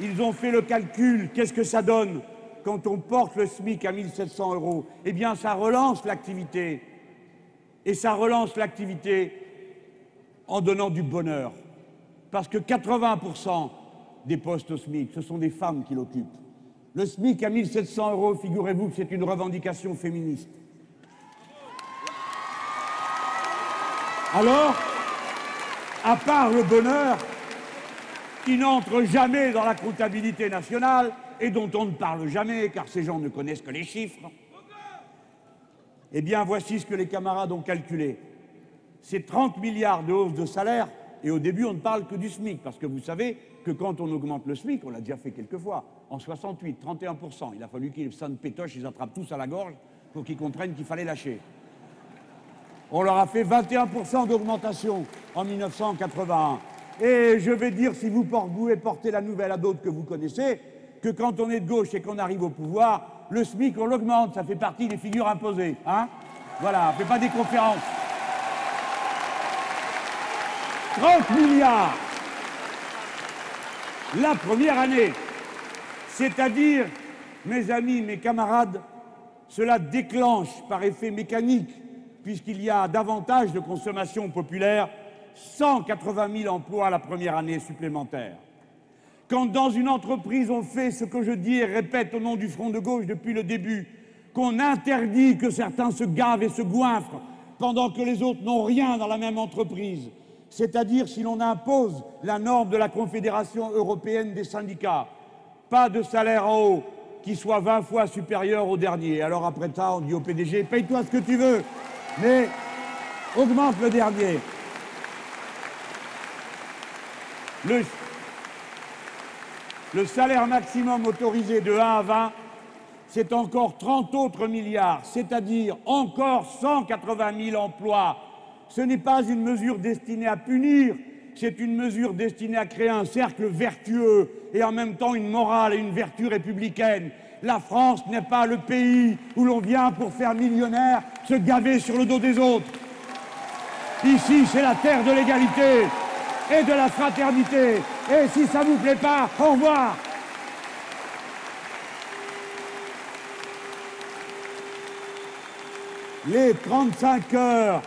ils ont fait le calcul. Qu'est-ce que ça donne quand on porte le SMIC à 1700 euros? Eh bien, ça relance l'activité. Et ça relance l'activité en donnant du bonheur. Parce que 80% des postes au SMIC, ce sont des femmes qui l'occupent. Le SMIC à 1700 euros, figurez-vous que c'est une revendication féministe. Alors, à part le bonheur, qui n'entre jamais dans la comptabilité nationale et dont on ne parle jamais, car ces gens ne connaissent que les chiffres, eh bien, voici ce que les camarades ont calculé. C'est 30 milliards de hausse de salaire, et au début, on ne parle que du SMIC, parce que vous savez que quand on augmente le SMIC, on l'a déjà fait quelques fois, en 68, 31%, il a fallu qu'ils s'en pétochent, ils attrapent tous à la gorge pour qu'ils comprennent qu'il fallait lâcher. On leur a fait 21% d'augmentation en 1981. Et je vais dire, si vous pouvez porter la nouvelle à d'autres que vous connaissez, que quand on est de gauche et qu'on arrive au pouvoir, le SMIC, on l'augmente, ça fait partie des figures imposées. Hein voilà, on fait pas des conférences. 30 milliards la première année. C'est-à-dire, mes amis, mes camarades, cela déclenche par effet mécanique, puisqu'il y a davantage de consommation populaire, 180 000 emplois la première année supplémentaire. Quand dans une entreprise on fait ce que je dis et répète au nom du Front de gauche depuis le début, qu'on interdit que certains se gavent et se goinfrent pendant que les autres n'ont rien dans la même entreprise, c'est-à-dire si l'on impose la norme de la Confédération européenne des syndicats, pas de salaire en haut qui soit 20 fois supérieur au dernier. Alors après ça, on dit au PDG, paye-toi ce que tu veux, mais augmente le dernier. Le, salaire maximum autorisé de 1 à 20, c'est encore 30 autres milliards, c'est-à-dire encore 180 000 emplois ce n'est pas une mesure destinée à punir, c'est une mesure destinée à créer un cercle vertueux et en même temps une morale et une vertu républicaine. La France n'est pas le pays où l'on vient pour faire millionnaire se gaver sur le dos des autres. Ici, c'est la terre de l'égalité et de la fraternité. Et si ça ne vous plaît pas, au revoir. Les 35 heures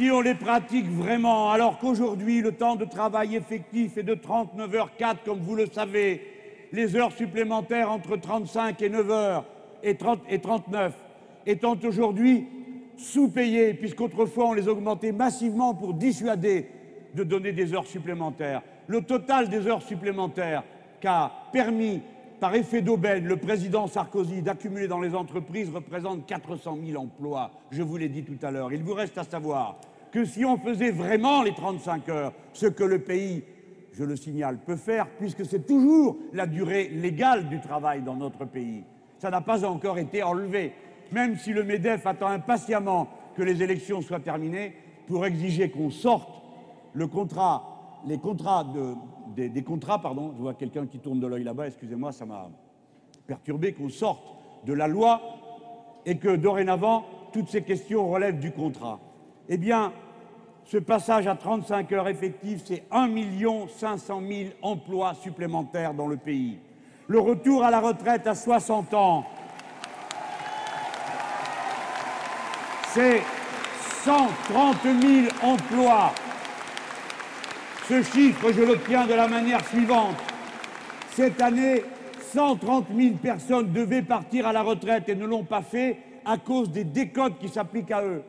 si on les pratique vraiment, alors qu'aujourd'hui le temps de travail effectif est de 39 h 4 comme vous le savez, les heures supplémentaires entre 35 et 9 heures et, 30 et 39 étant aujourd'hui sous-payées, puisqu'autrefois on les augmentait massivement pour dissuader de donner des heures supplémentaires. Le total des heures supplémentaires qu'a permis par effet d'aubaine, le président Sarkozy d'accumuler dans les entreprises représente 400 000 emplois. Je vous l'ai dit tout à l'heure. Il vous reste à savoir que si on faisait vraiment les 35 heures, ce que le pays, je le signale, peut faire, puisque c'est toujours la durée légale du travail dans notre pays, ça n'a pas encore été enlevé, même si le MEDEF attend impatiemment que les élections soient terminées pour exiger qu'on sorte le contrat, les contrats de, des, contrats, pardon, je vois quelqu'un qui tourne de l'œil là-bas, excusez-moi, ça m'a perturbé, qu'on sorte de la loi et que dorénavant, toutes ces questions relèvent du contrat. Eh bien, ce passage à 35 heures effectives, c'est 1 500 000 emplois supplémentaires dans le pays. Le retour à la retraite à 60 ans, c'est 130 000 emplois ce chiffre, je l'obtiens de la manière suivante. Cette année, 130 000 personnes devaient partir à la retraite et ne l'ont pas fait à cause des décodes qui s'appliquent à eux.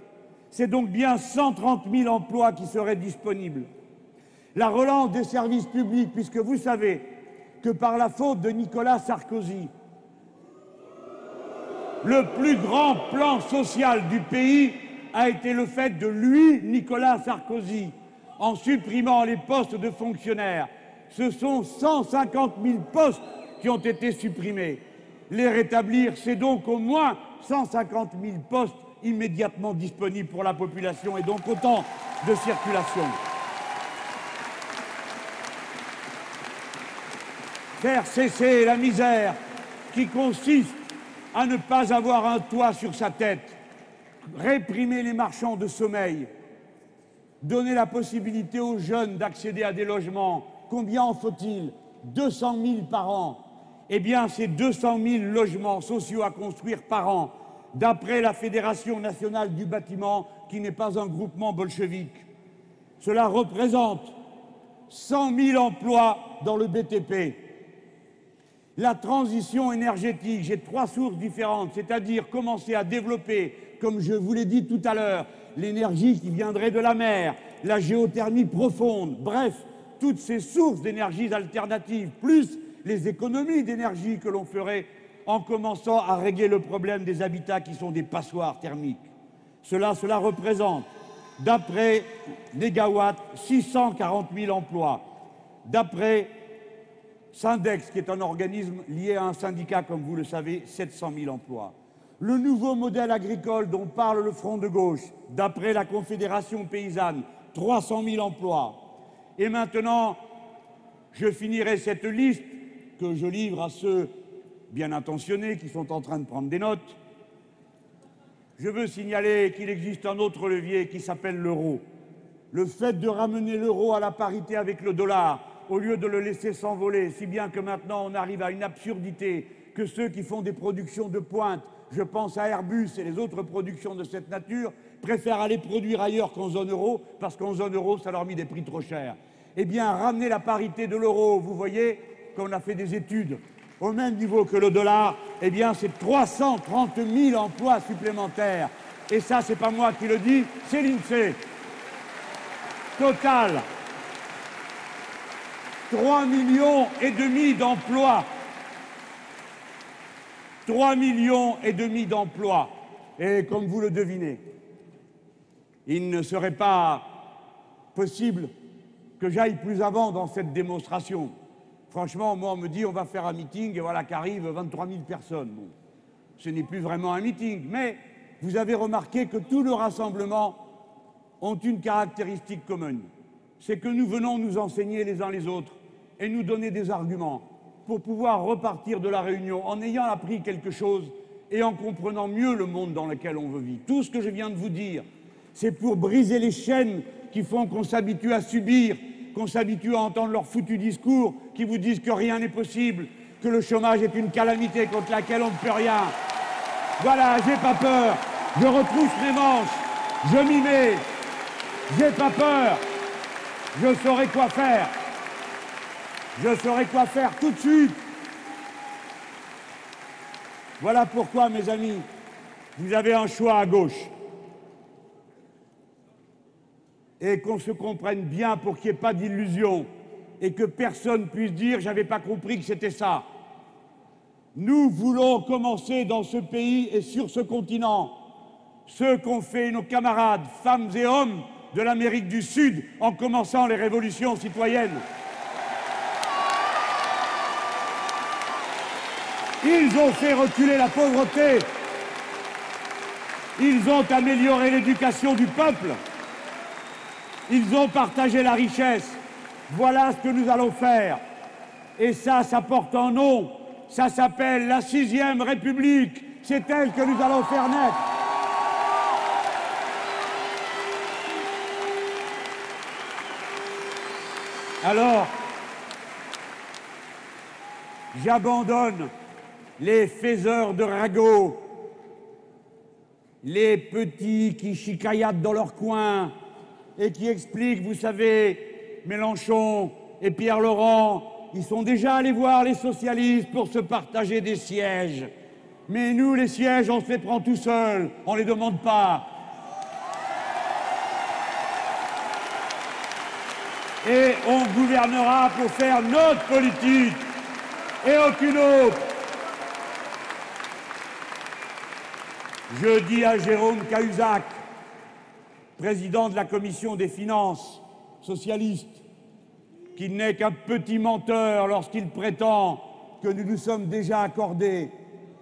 C'est donc bien 130 000 emplois qui seraient disponibles. La relance des services publics, puisque vous savez que par la faute de Nicolas Sarkozy, le plus grand plan social du pays a été le fait de lui, Nicolas Sarkozy, en supprimant les postes de fonctionnaires. Ce sont 150 000 postes qui ont été supprimés. Les rétablir, c'est donc au moins 150 000 postes immédiatement disponibles pour la population et donc autant de circulation. Faire cesser la misère qui consiste à ne pas avoir un toit sur sa tête réprimer les marchands de sommeil, donner la possibilité aux jeunes d'accéder à des logements. Combien en faut-il? 200 000 par an. Eh bien, c'est 200 000 logements sociaux à construire par an, d'après la Fédération nationale du bâtiment, qui n'est pas un groupement bolchevique. Cela représente 100 000 emplois dans le BTP. La transition énergétique, j'ai trois sources différentes, c'est-à-dire commencer à développer, comme je vous l'ai dit tout à l'heure, l'énergie qui viendrait de la mer, la géothermie profonde, bref, toutes ces sources d'énergie alternatives, plus les économies d'énergie que l'on ferait en commençant à régler le problème des habitats qui sont des passoires thermiques. Cela, représente, d'après Négawatt, 640 000 emplois. D'après Syndex, qui est un organisme lié à un syndicat, comme vous le savez, 700 000 emplois. Le nouveau modèle agricole dont parle le Front de gauche, d'après la Confédération paysanne, 300 000 emplois. Et maintenant, je finirai cette liste que je livre à ceux bien intentionnés qui sont en train de prendre des notes. Je veux signaler qu'il existe un autre levier qui s'appelle l'euro. Le fait de ramener l'euro à la parité avec le dollar, au lieu de le laisser s'envoler, si bien que maintenant on arrive à une absurdité que ceux qui font des productions de pointe, je pense à Airbus et les autres productions de cette nature, préfèrent aller produire ailleurs qu'en zone euro, parce qu'en zone euro, ça leur met des prix trop chers. Eh bien, ramener la parité de l'euro, vous voyez qu'on a fait des études au même niveau que le dollar, eh bien, c'est 330 000 emplois supplémentaires. Et ça, c'est pas moi qui le dis, c'est l'INSEE. Total, 3 millions et demi d'emplois. 3 millions et demi d'emplois. Et comme vous le devinez, il ne serait pas possible que j'aille plus avant dans cette démonstration. Franchement, moi, on me dit on va faire un meeting et voilà qu'arrivent 23 000 personnes. Ce n'est plus vraiment un meeting, mais vous avez remarqué que tous nos rassemblements ont une caractéristique commune. C'est que nous venons nous enseigner les uns les autres et nous donner des arguments pour pouvoir repartir de la réunion en ayant appris quelque chose et en comprenant mieux le monde dans lequel on veut vivre. Tout ce que je viens de vous dire, c'est pour briser les chaînes qui font qu'on s'habitue à subir, qu'on s'habitue à entendre leurs foutus discours qui vous disent que rien n'est possible, que le chômage est une calamité contre laquelle on ne peut rien. Voilà, j'ai pas peur, je retrousse mes manches, je m'y mets, j'ai pas peur, je saurai quoi faire. Je saurai quoi faire tout de suite. Voilà pourquoi, mes amis, vous avez un choix à gauche. Et qu'on se comprenne bien pour qu'il n'y ait pas d'illusion et que personne puisse dire j'avais pas compris que c'était ça. Nous voulons commencer dans ce pays et sur ce continent ce qu'ont fait nos camarades, femmes et hommes de l'Amérique du Sud en commençant les révolutions citoyennes. Ils ont fait reculer la pauvreté. Ils ont amélioré l'éducation du peuple. Ils ont partagé la richesse. Voilà ce que nous allons faire. Et ça, ça porte un nom. Ça s'appelle la sixième République. C'est elle que nous allons faire naître. Alors, j'abandonne les faiseurs de ragots, les petits qui chicailladent dans leur coin et qui expliquent, vous savez, Mélenchon et Pierre Laurent, ils sont déjà allés voir les socialistes pour se partager des sièges. Mais nous, les sièges, on se les prend tout seuls, on ne les demande pas. Et on gouvernera pour faire notre politique et aucune autre. Je dis à Jérôme Cahuzac, président de la commission des finances socialiste, qu'il n'est qu'un petit menteur lorsqu'il prétend que nous nous sommes déjà accordés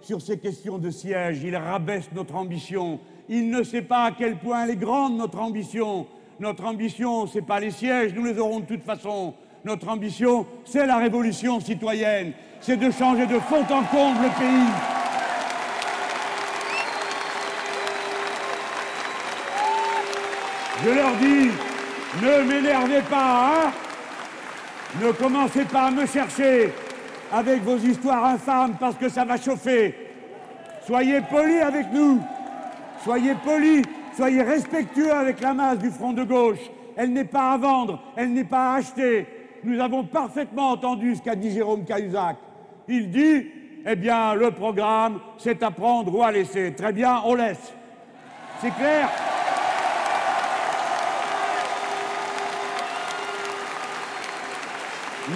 sur ces questions de siège. Il rabaisse notre ambition. Il ne sait pas à quel point elle est grande, notre ambition. Notre ambition, ce n'est pas les sièges, nous les aurons de toute façon. Notre ambition, c'est la révolution citoyenne. C'est de changer de fond en comble le pays. Je leur dis, ne m'énervez pas, hein Ne commencez pas à me chercher avec vos histoires infâmes parce que ça va chauffer. Soyez polis avec nous. Soyez polis, soyez respectueux avec la masse du front de gauche. Elle n'est pas à vendre, elle n'est pas à acheter. Nous avons parfaitement entendu ce qu'a dit Jérôme Cahuzac. Il dit, eh bien, le programme, c'est à prendre ou à laisser. Très bien, on laisse. C'est clair?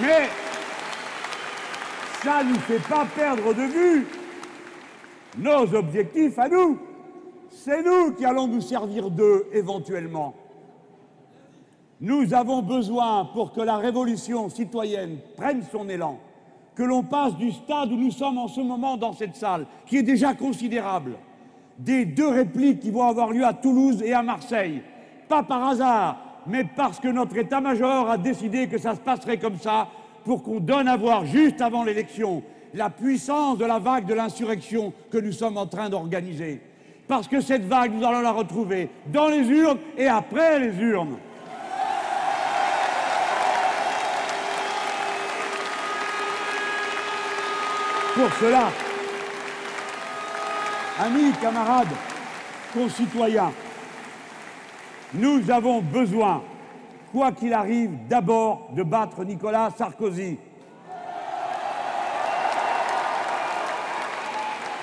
Mais ça ne nous fait pas perdre de vue nos objectifs à nous. C'est nous qui allons nous servir d'eux éventuellement. Nous avons besoin, pour que la révolution citoyenne prenne son élan, que l'on passe du stade où nous sommes en ce moment dans cette salle, qui est déjà considérable, des deux répliques qui vont avoir lieu à Toulouse et à Marseille, pas par hasard, mais parce que notre état-major a décidé que ça se passerait comme ça, pour qu'on donne à voir juste avant l'élection la puissance de la vague de l'insurrection que nous sommes en train d'organiser. Parce que cette vague, nous allons la retrouver dans les urnes et après les urnes. Pour cela, amis, camarades, concitoyens, nous avons besoin, quoi qu'il arrive, d'abord de battre Nicolas Sarkozy.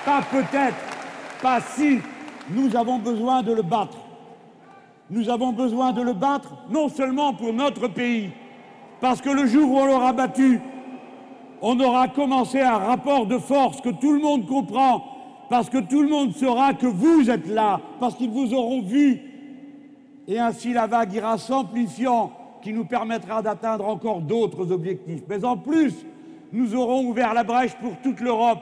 Pas peut-être, pas si, nous avons besoin de le battre. Nous avons besoin de le battre non seulement pour notre pays, parce que le jour où on l'aura battu, on aura commencé un rapport de force que tout le monde comprend, parce que tout le monde saura que vous êtes là, parce qu'ils vous auront vu. Et ainsi la vague ira s'amplifiant, qui nous permettra d'atteindre encore d'autres objectifs. Mais en plus, nous aurons ouvert la brèche pour toute l'Europe,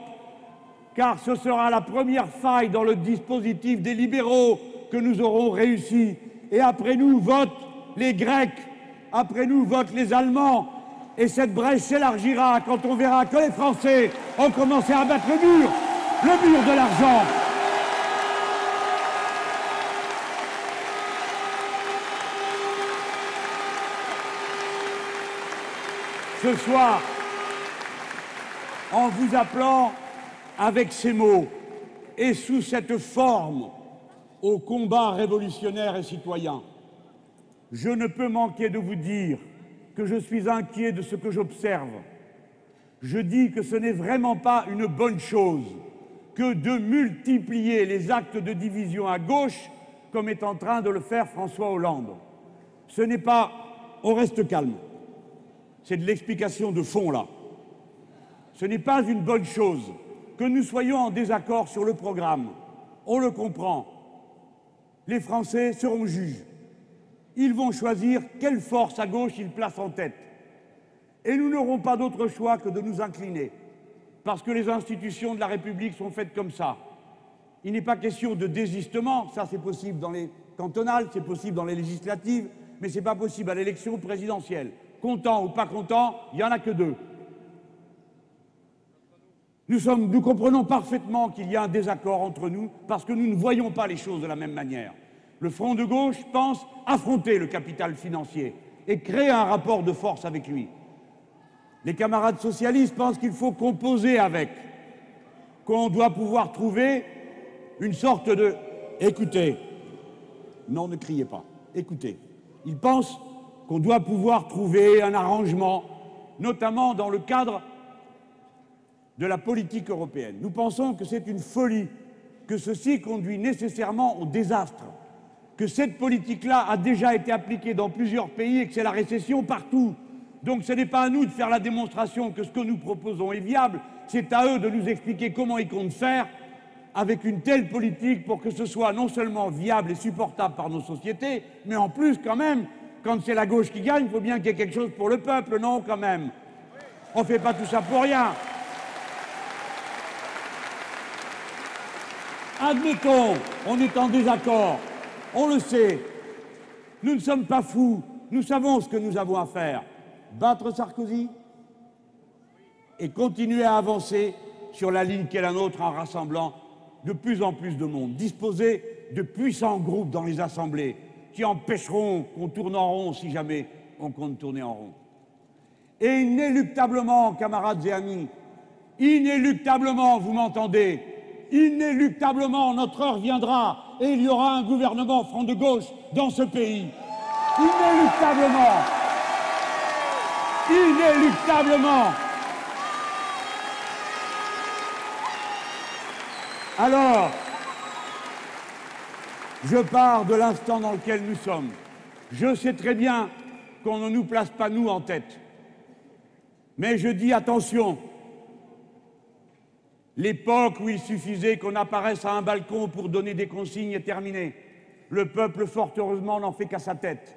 car ce sera la première faille dans le dispositif des libéraux que nous aurons réussi. Et après nous votent les Grecs, après nous votent les Allemands, et cette brèche s'élargira quand on verra que les Français ont commencé à battre le mur, le mur de l'argent. Ce soir, en vous appelant avec ces mots et sous cette forme au combat révolutionnaire et citoyen, je ne peux manquer de vous dire que je suis inquiet de ce que j'observe. Je dis que ce n'est vraiment pas une bonne chose que de multiplier les actes de division à gauche comme est en train de le faire François Hollande. Ce n'est pas... On reste calme. C'est de l'explication de fond, là. Ce n'est pas une bonne chose que nous soyons en désaccord sur le programme. On le comprend. Les Français seront juges ils vont choisir quelle force à gauche ils placent en tête. Et nous n'aurons pas d'autre choix que de nous incliner, parce que les institutions de la République sont faites comme ça. Il n'est pas question de désistement, ça c'est possible dans les cantonales, c'est possible dans les législatives, mais ce n'est pas possible à l'élection présidentielle. Content ou pas content, il n'y en a que deux. Nous, comprenons parfaitement qu'il y a un désaccord entre nous parce que nous ne voyons pas les choses de la même manière le Front de gauche pense affronter le capital financier et créer un rapport de force avec lui. Les camarades socialistes pensent qu'il faut composer avec, qu'on doit pouvoir trouver une sorte de... Écoutez, non, ne criez pas, écoutez. Ils pensent qu'on doit pouvoir trouver un arrangement, notamment dans le cadre de la politique européenne. Nous pensons que c'est une folie, que ceci conduit nécessairement au désastre que cette politique-là a déjà été appliquée dans plusieurs pays et que c'est la récession partout. Donc ce n'est pas à nous de faire la démonstration que ce que nous proposons est viable, c'est à eux de nous expliquer comment ils comptent faire avec une telle politique pour que ce soit non seulement viable et supportable par nos sociétés, mais en plus quand même, quand c'est la gauche qui gagne, il faut bien qu'il y ait quelque chose pour le peuple, non quand même? On ne fait pas tout ça pour rien. Admettons, on est en désaccord. On le sait. Nous ne sommes pas fous. Nous savons ce que nous avons à faire. Battre Sarkozy et continuer à avancer sur la ligne qui est la nôtre en rassemblant de plus en plus de monde. Disposer de puissants groupes dans les assemblées. Qui empêcheront qu'on tourne en rond si jamais on compte tourner en rond. Et inéluctablement, camarades et amis, inéluctablement, vous m'entendez, inéluctablement, notre heure viendra et il y aura un gouvernement front de gauche dans ce pays. Inéluctablement. Inéluctablement. Alors, je pars de l'instant dans lequel nous sommes. Je sais très bien qu'on ne nous place pas nous en tête. Mais je dis attention, l'époque où il suffisait qu'on apparaisse à un balcon pour donner des consignes est terminée. Le peuple, fort heureusement, n'en fait qu'à sa tête.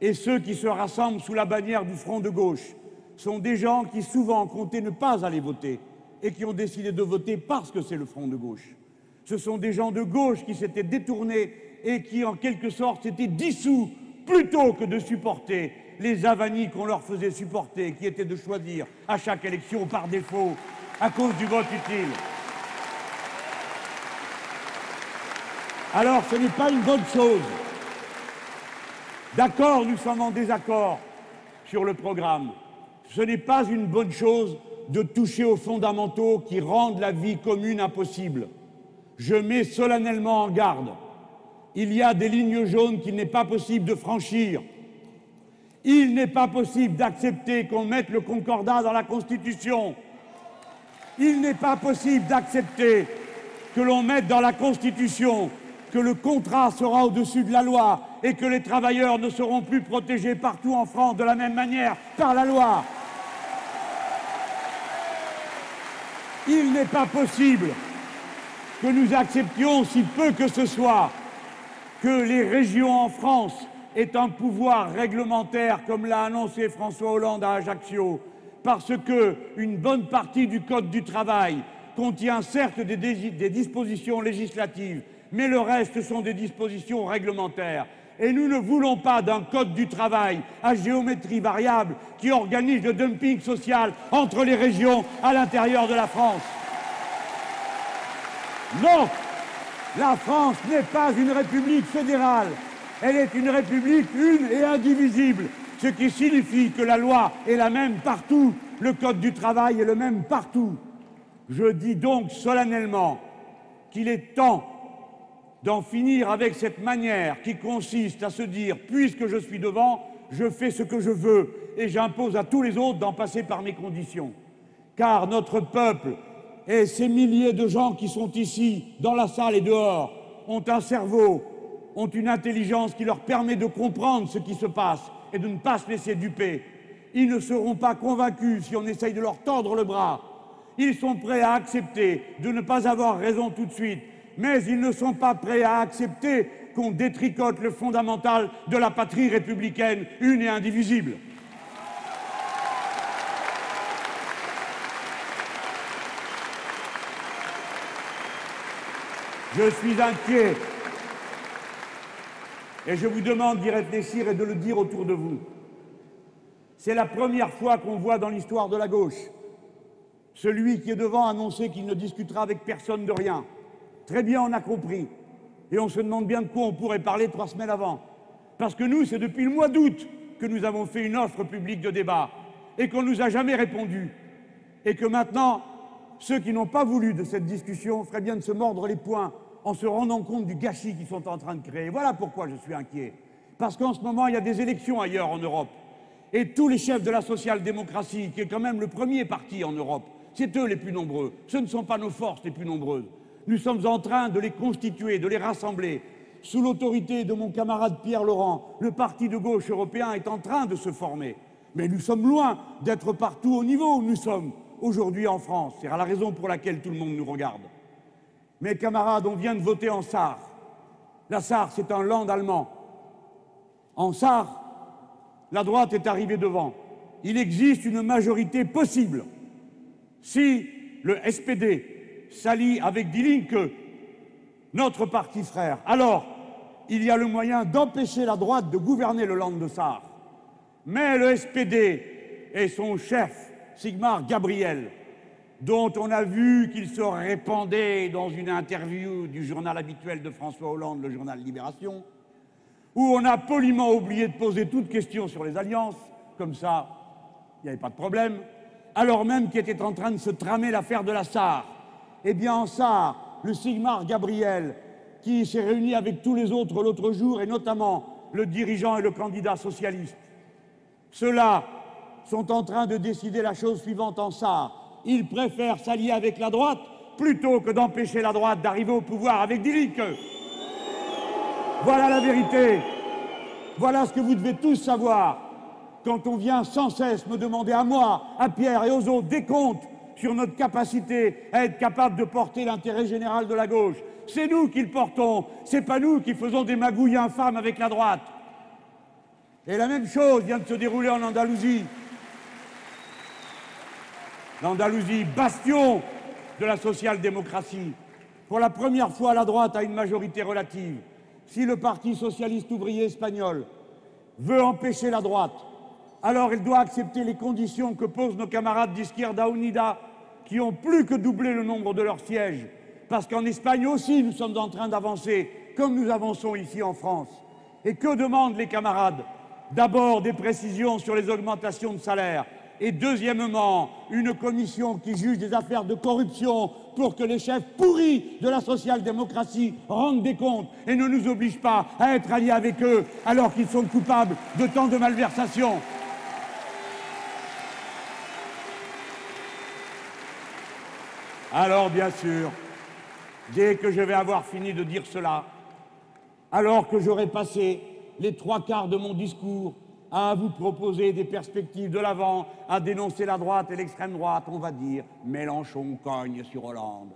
Et ceux qui se rassemblent sous la bannière du front de gauche sont des gens qui souvent comptaient ne pas aller voter et qui ont décidé de voter parce que c'est le front de gauche. Ce sont des gens de gauche qui s'étaient détournés et qui, en quelque sorte, s'étaient dissous plutôt que de supporter les avanies qu'on leur faisait supporter, qui étaient de choisir à chaque élection par défaut à cause du vote utile. Alors ce n'est pas une bonne chose. D'accord, nous sommes en désaccord sur le programme. Ce n'est pas une bonne chose de toucher aux fondamentaux qui rendent la vie commune impossible. Je mets solennellement en garde. Il y a des lignes jaunes qu'il n'est pas possible de franchir. Il n'est pas possible d'accepter qu'on mette le concordat dans la Constitution. Il n'est pas possible d'accepter que l'on mette dans la Constitution que le contrat sera au-dessus de la loi et que les travailleurs ne seront plus protégés partout en France de la même manière par la loi. Il n'est pas possible que nous acceptions, si peu que ce soit, que les régions en France aient un pouvoir réglementaire, comme l'a annoncé François Hollande à Ajaccio, parce qu'une bonne partie du Code du travail contient certes des, des dispositions législatives, mais le reste sont des dispositions réglementaires. Et nous ne voulons pas d'un code du travail à géométrie variable qui organise le dumping social entre les régions à l'intérieur de la France. Non, la France n'est pas une république fédérale, elle est une république une et indivisible, ce qui signifie que la loi est la même partout, le code du travail est le même partout. Je dis donc solennellement qu'il est temps d'en finir avec cette manière qui consiste à se dire puisque je suis devant, je fais ce que je veux et j'impose à tous les autres d'en passer par mes conditions. Car notre peuple et ces milliers de gens qui sont ici, dans la salle et dehors, ont un cerveau, ont une intelligence qui leur permet de comprendre ce qui se passe et de ne pas se laisser duper. Ils ne seront pas convaincus si on essaye de leur tordre le bras. Ils sont prêts à accepter de ne pas avoir raison tout de suite mais ils ne sont pas prêts à accepter qu'on détricote le fondamental de la patrie républicaine, une et indivisible. Je suis inquiet. Et je vous demande d'y réfléchir et de le dire autour de vous. C'est la première fois qu'on voit dans l'histoire de la gauche celui qui est devant annoncer qu'il ne discutera avec personne de rien. Très bien, on a compris. Et on se demande bien de quoi on pourrait parler trois semaines avant. Parce que nous, c'est depuis le mois d'août que nous avons fait une offre publique de débat et qu'on ne nous a jamais répondu. Et que maintenant, ceux qui n'ont pas voulu de cette discussion feraient bien de se mordre les poings en se rendant compte du gâchis qu'ils sont en train de créer. Voilà pourquoi je suis inquiet. Parce qu'en ce moment, il y a des élections ailleurs en Europe. Et tous les chefs de la social-démocratie, qui est quand même le premier parti en Europe, c'est eux les plus nombreux. Ce ne sont pas nos forces les plus nombreuses. Nous sommes en train de les constituer, de les rassembler. Sous l'autorité de mon camarade Pierre Laurent, le parti de gauche européen est en train de se former. Mais nous sommes loin d'être partout au niveau où nous sommes aujourd'hui en France. C'est la raison pour laquelle tout le monde nous regarde. Mes camarades, on vient de voter en Sarre. La Sarre, c'est un land allemand. En Sarre, la droite est arrivée devant. Il existe une majorité possible si le SPD s'allie avec Die Linke, notre parti frère, alors il y a le moyen d'empêcher la droite de gouverner le Land de Sarre. Mais le SPD et son chef, Sigmar Gabriel, dont on a vu qu'il se répandait dans une interview du journal habituel de François Hollande, le journal Libération, où on a poliment oublié de poser toute question sur les alliances, comme ça, il n'y avait pas de problème, alors même qu'était en train de se tramer l'affaire de la SAR. Eh bien, en SAR, le Sigmar Gabriel, qui s'est réuni avec tous les autres l'autre jour, et notamment le dirigeant et le candidat socialiste, ceux-là sont en train de décider la chose suivante en SAR. Ils préfèrent s'allier avec la droite plutôt que d'empêcher la droite d'arriver au pouvoir avec Dilic. Voilà la vérité. Voilà ce que vous devez tous savoir quand on vient sans cesse me demander à moi, à Pierre et aux autres des comptes sur notre capacité à être capable de porter l'intérêt général de la gauche. C'est nous qui le portons, c'est pas nous qui faisons des magouilles infâmes avec la droite. Et la même chose vient de se dérouler en Andalousie. L'Andalousie, bastion de la social-démocratie. Pour la première fois, la droite a une majorité relative. Si le Parti socialiste ouvrier espagnol veut empêcher la droite, alors il doit accepter les conditions que posent nos camarades d'Izquierda Unida, qui ont plus que doublé le nombre de leurs sièges. Parce qu'en Espagne aussi, nous sommes en train d'avancer, comme nous avançons ici en France. Et que demandent les camarades? D'abord, des précisions sur les augmentations de salaire, et deuxièmement, une commission qui juge des affaires de corruption pour que les chefs pourris de la social-démocratie rendent des comptes et ne nous obligent pas à être alliés avec eux alors qu'ils sont coupables de tant de malversations. Alors, bien sûr, dès que je vais avoir fini de dire cela, alors que j'aurai passé les trois quarts de mon discours à vous proposer des perspectives de l'avant, à dénoncer la droite et l'extrême droite, on va dire Mélenchon cogne sur Hollande.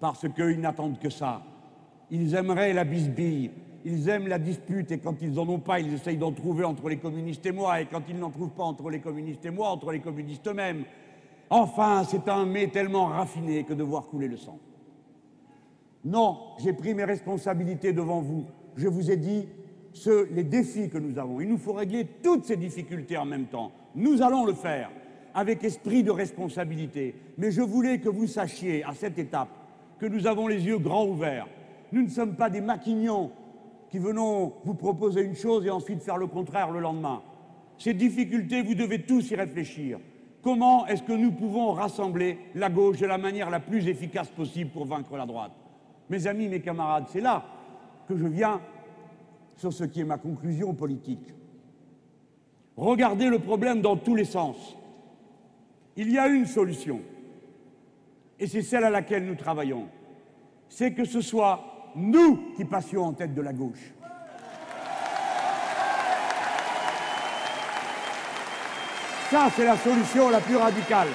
Parce qu'ils n'attendent que ça. Ils aimeraient la bisbille, ils aiment la dispute, et quand ils n'en ont pas, ils essayent d'en trouver entre les communistes et moi, et quand ils n'en trouvent pas entre les communistes et moi, entre les communistes eux-mêmes. Enfin, c'est un mais tellement raffiné que de voir couler le sang. Non, j'ai pris mes responsabilités devant vous. Je vous ai dit, les défis que nous avons. Il nous faut régler toutes ces difficultés en même temps. Nous allons le faire avec esprit de responsabilité. Mais je voulais que vous sachiez à cette étape que nous avons les yeux grands ouverts. Nous ne sommes pas des maquignons qui venons vous proposer une chose et ensuite faire le contraire le lendemain. Ces difficultés, vous devez tous y réfléchir. Comment est-ce que nous pouvons rassembler la gauche de la manière la plus efficace possible pour vaincre la droite? Mes amis, mes camarades, c'est là que je viens sur ce qui est ma conclusion politique. Regardez le problème dans tous les sens. Il y a une solution, et c'est celle à laquelle nous travaillons. C'est que ce soit nous qui passions en tête de la gauche. Ça, c'est la solution la plus radicale.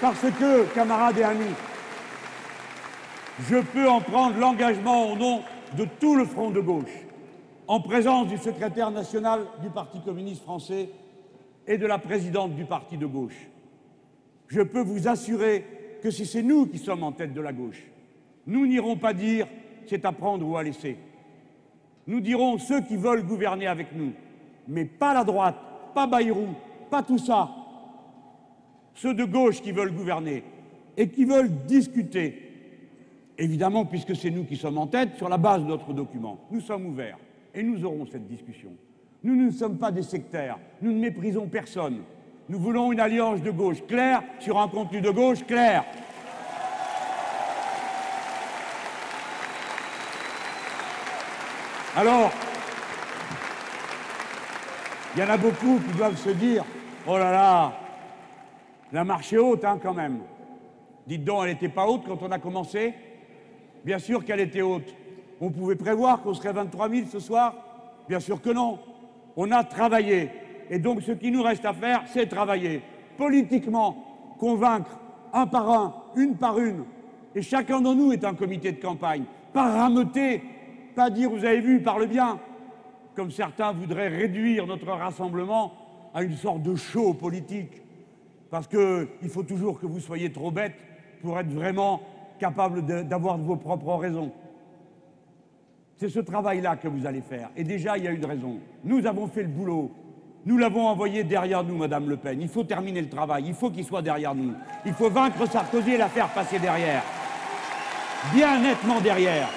Parce que, camarades et amis, je peux en prendre l'engagement au nom de tout le front de gauche, en présence du secrétaire national du Parti communiste français et de la présidente du parti de gauche. Je peux vous assurer que si c'est nous qui sommes en tête de la gauche, nous n'irons pas dire c'est à prendre ou à laisser. Nous dirons ceux qui veulent gouverner avec nous, mais pas la droite, pas Bayrou, pas tout ça. Ceux de gauche qui veulent gouverner et qui veulent discuter Évidemment, puisque c'est nous qui sommes en tête, sur la base de notre document, nous sommes ouverts et nous aurons cette discussion. Nous ne sommes pas des sectaires, nous ne méprisons personne. Nous voulons une alliance de gauche claire sur un contenu de gauche clair. Alors, il y en a beaucoup qui doivent se dire Oh là là, la marche est haute hein, quand même. Dites donc, elle n'était pas haute quand on a commencé? Bien sûr qu'elle était haute. On pouvait prévoir qu'on serait 23 000 ce soir? Bien sûr que non. On a travaillé. Et donc ce qui nous reste à faire, c'est travailler. Politiquement, convaincre un par un, une par une. Et chacun de nous est un comité de campagne. Pas rameuter, pas dire, vous avez vu, parle bien. Comme certains voudraient réduire notre rassemblement à une sorte de show politique. Parce qu'il faut toujours que vous soyez trop bête pour être vraiment capable d'avoir vos propres raisons. C'est ce travail-là que vous allez faire. Et déjà, il y a une raison. Nous avons fait le boulot. Nous l'avons envoyé derrière nous, Madame Le Pen. Il faut terminer le travail. Il faut qu'il soit derrière nous. Il faut vaincre Sarkozy et la faire passer derrière. Bien nettement derrière.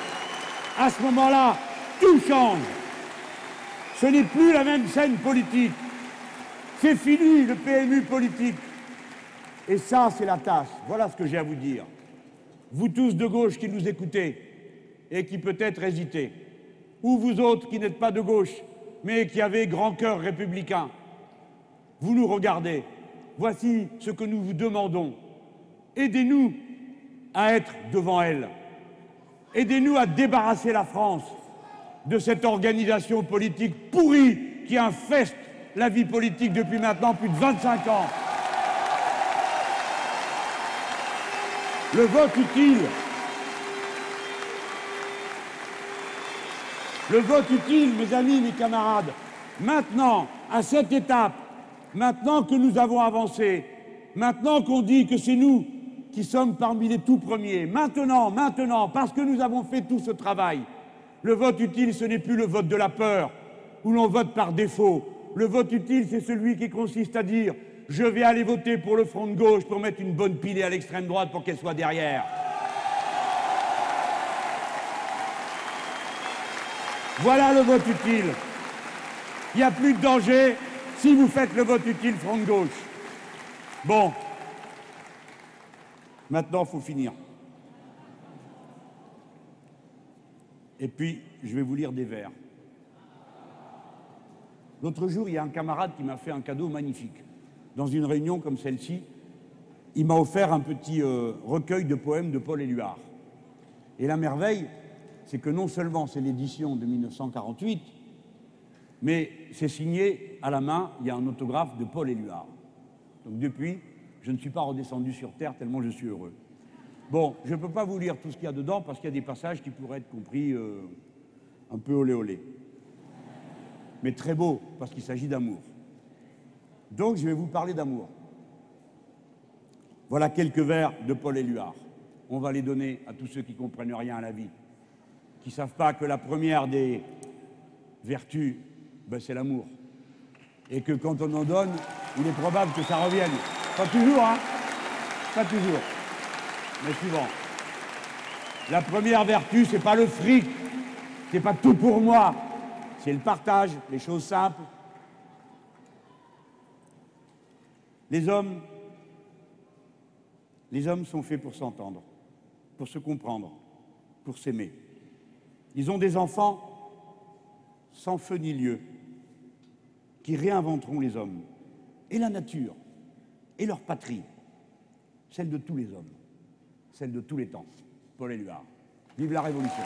À ce moment-là, tout change. Ce n'est plus la même scène politique. C'est fini le PMU politique. Et ça, c'est la tâche. Voilà ce que j'ai à vous dire. Vous tous de gauche qui nous écoutez et qui peut-être hésitez, ou vous autres qui n'êtes pas de gauche, mais qui avez grand cœur républicain, vous nous regardez. Voici ce que nous vous demandons. Aidez-nous à être devant elle. Aidez-nous à débarrasser la France de cette organisation politique pourrie qui infeste la vie politique depuis maintenant plus de 25 ans. Le vote utile, le vote utile, mes amis, mes camarades, maintenant, à cette étape, maintenant que nous avons avancé, maintenant qu'on dit que c'est nous qui sommes parmi les tout premiers, maintenant, maintenant, parce que nous avons fait tout ce travail, le vote utile, ce n'est plus le vote de la peur, où l'on vote par défaut. Le vote utile, c'est celui qui consiste à dire je vais aller voter pour le front de gauche pour mettre une bonne pilée à l'extrême droite pour qu'elle soit derrière. Voilà le vote utile. Il n'y a plus de danger si vous faites le vote utile front de gauche. Bon. Maintenant, il faut finir. Et puis, je vais vous lire des vers. L'autre jour, il y a un camarade qui m'a fait un cadeau magnifique. Dans une réunion comme celle-ci, il m'a offert un petit euh, recueil de poèmes de Paul Éluard. Et la merveille, c'est que non seulement c'est l'édition de 1948, mais c'est signé à la main, il y a un autographe de Paul Éluard. Donc depuis, je ne suis pas redescendu sur Terre tellement je suis heureux. Bon, je ne peux pas vous lire tout ce qu'il y a dedans parce qu'il y a des passages qui pourraient être compris euh, un peu olé olé. Mais très beau parce qu'il s'agit d'amour. Donc je vais vous parler d'amour. Voilà quelques vers de Paul Éluard. On va les donner à tous ceux qui comprennent rien à la vie, qui ne savent pas que la première des vertus, ben, c'est l'amour. Et que quand on en donne, il est probable que ça revienne. Pas toujours, hein Pas toujours. Mais suivant. La première vertu, c'est pas le fric, c'est pas tout pour moi, c'est le partage, les choses simples. Les hommes, sont faits pour s'entendre, pour se comprendre, pour s'aimer. Ils ont des enfants sans feu ni lieu, qui réinventeront les hommes, et la nature, et leur patrie, celle de tous les hommes celle de tous les temps. Paul Éluard. Vive la Révolution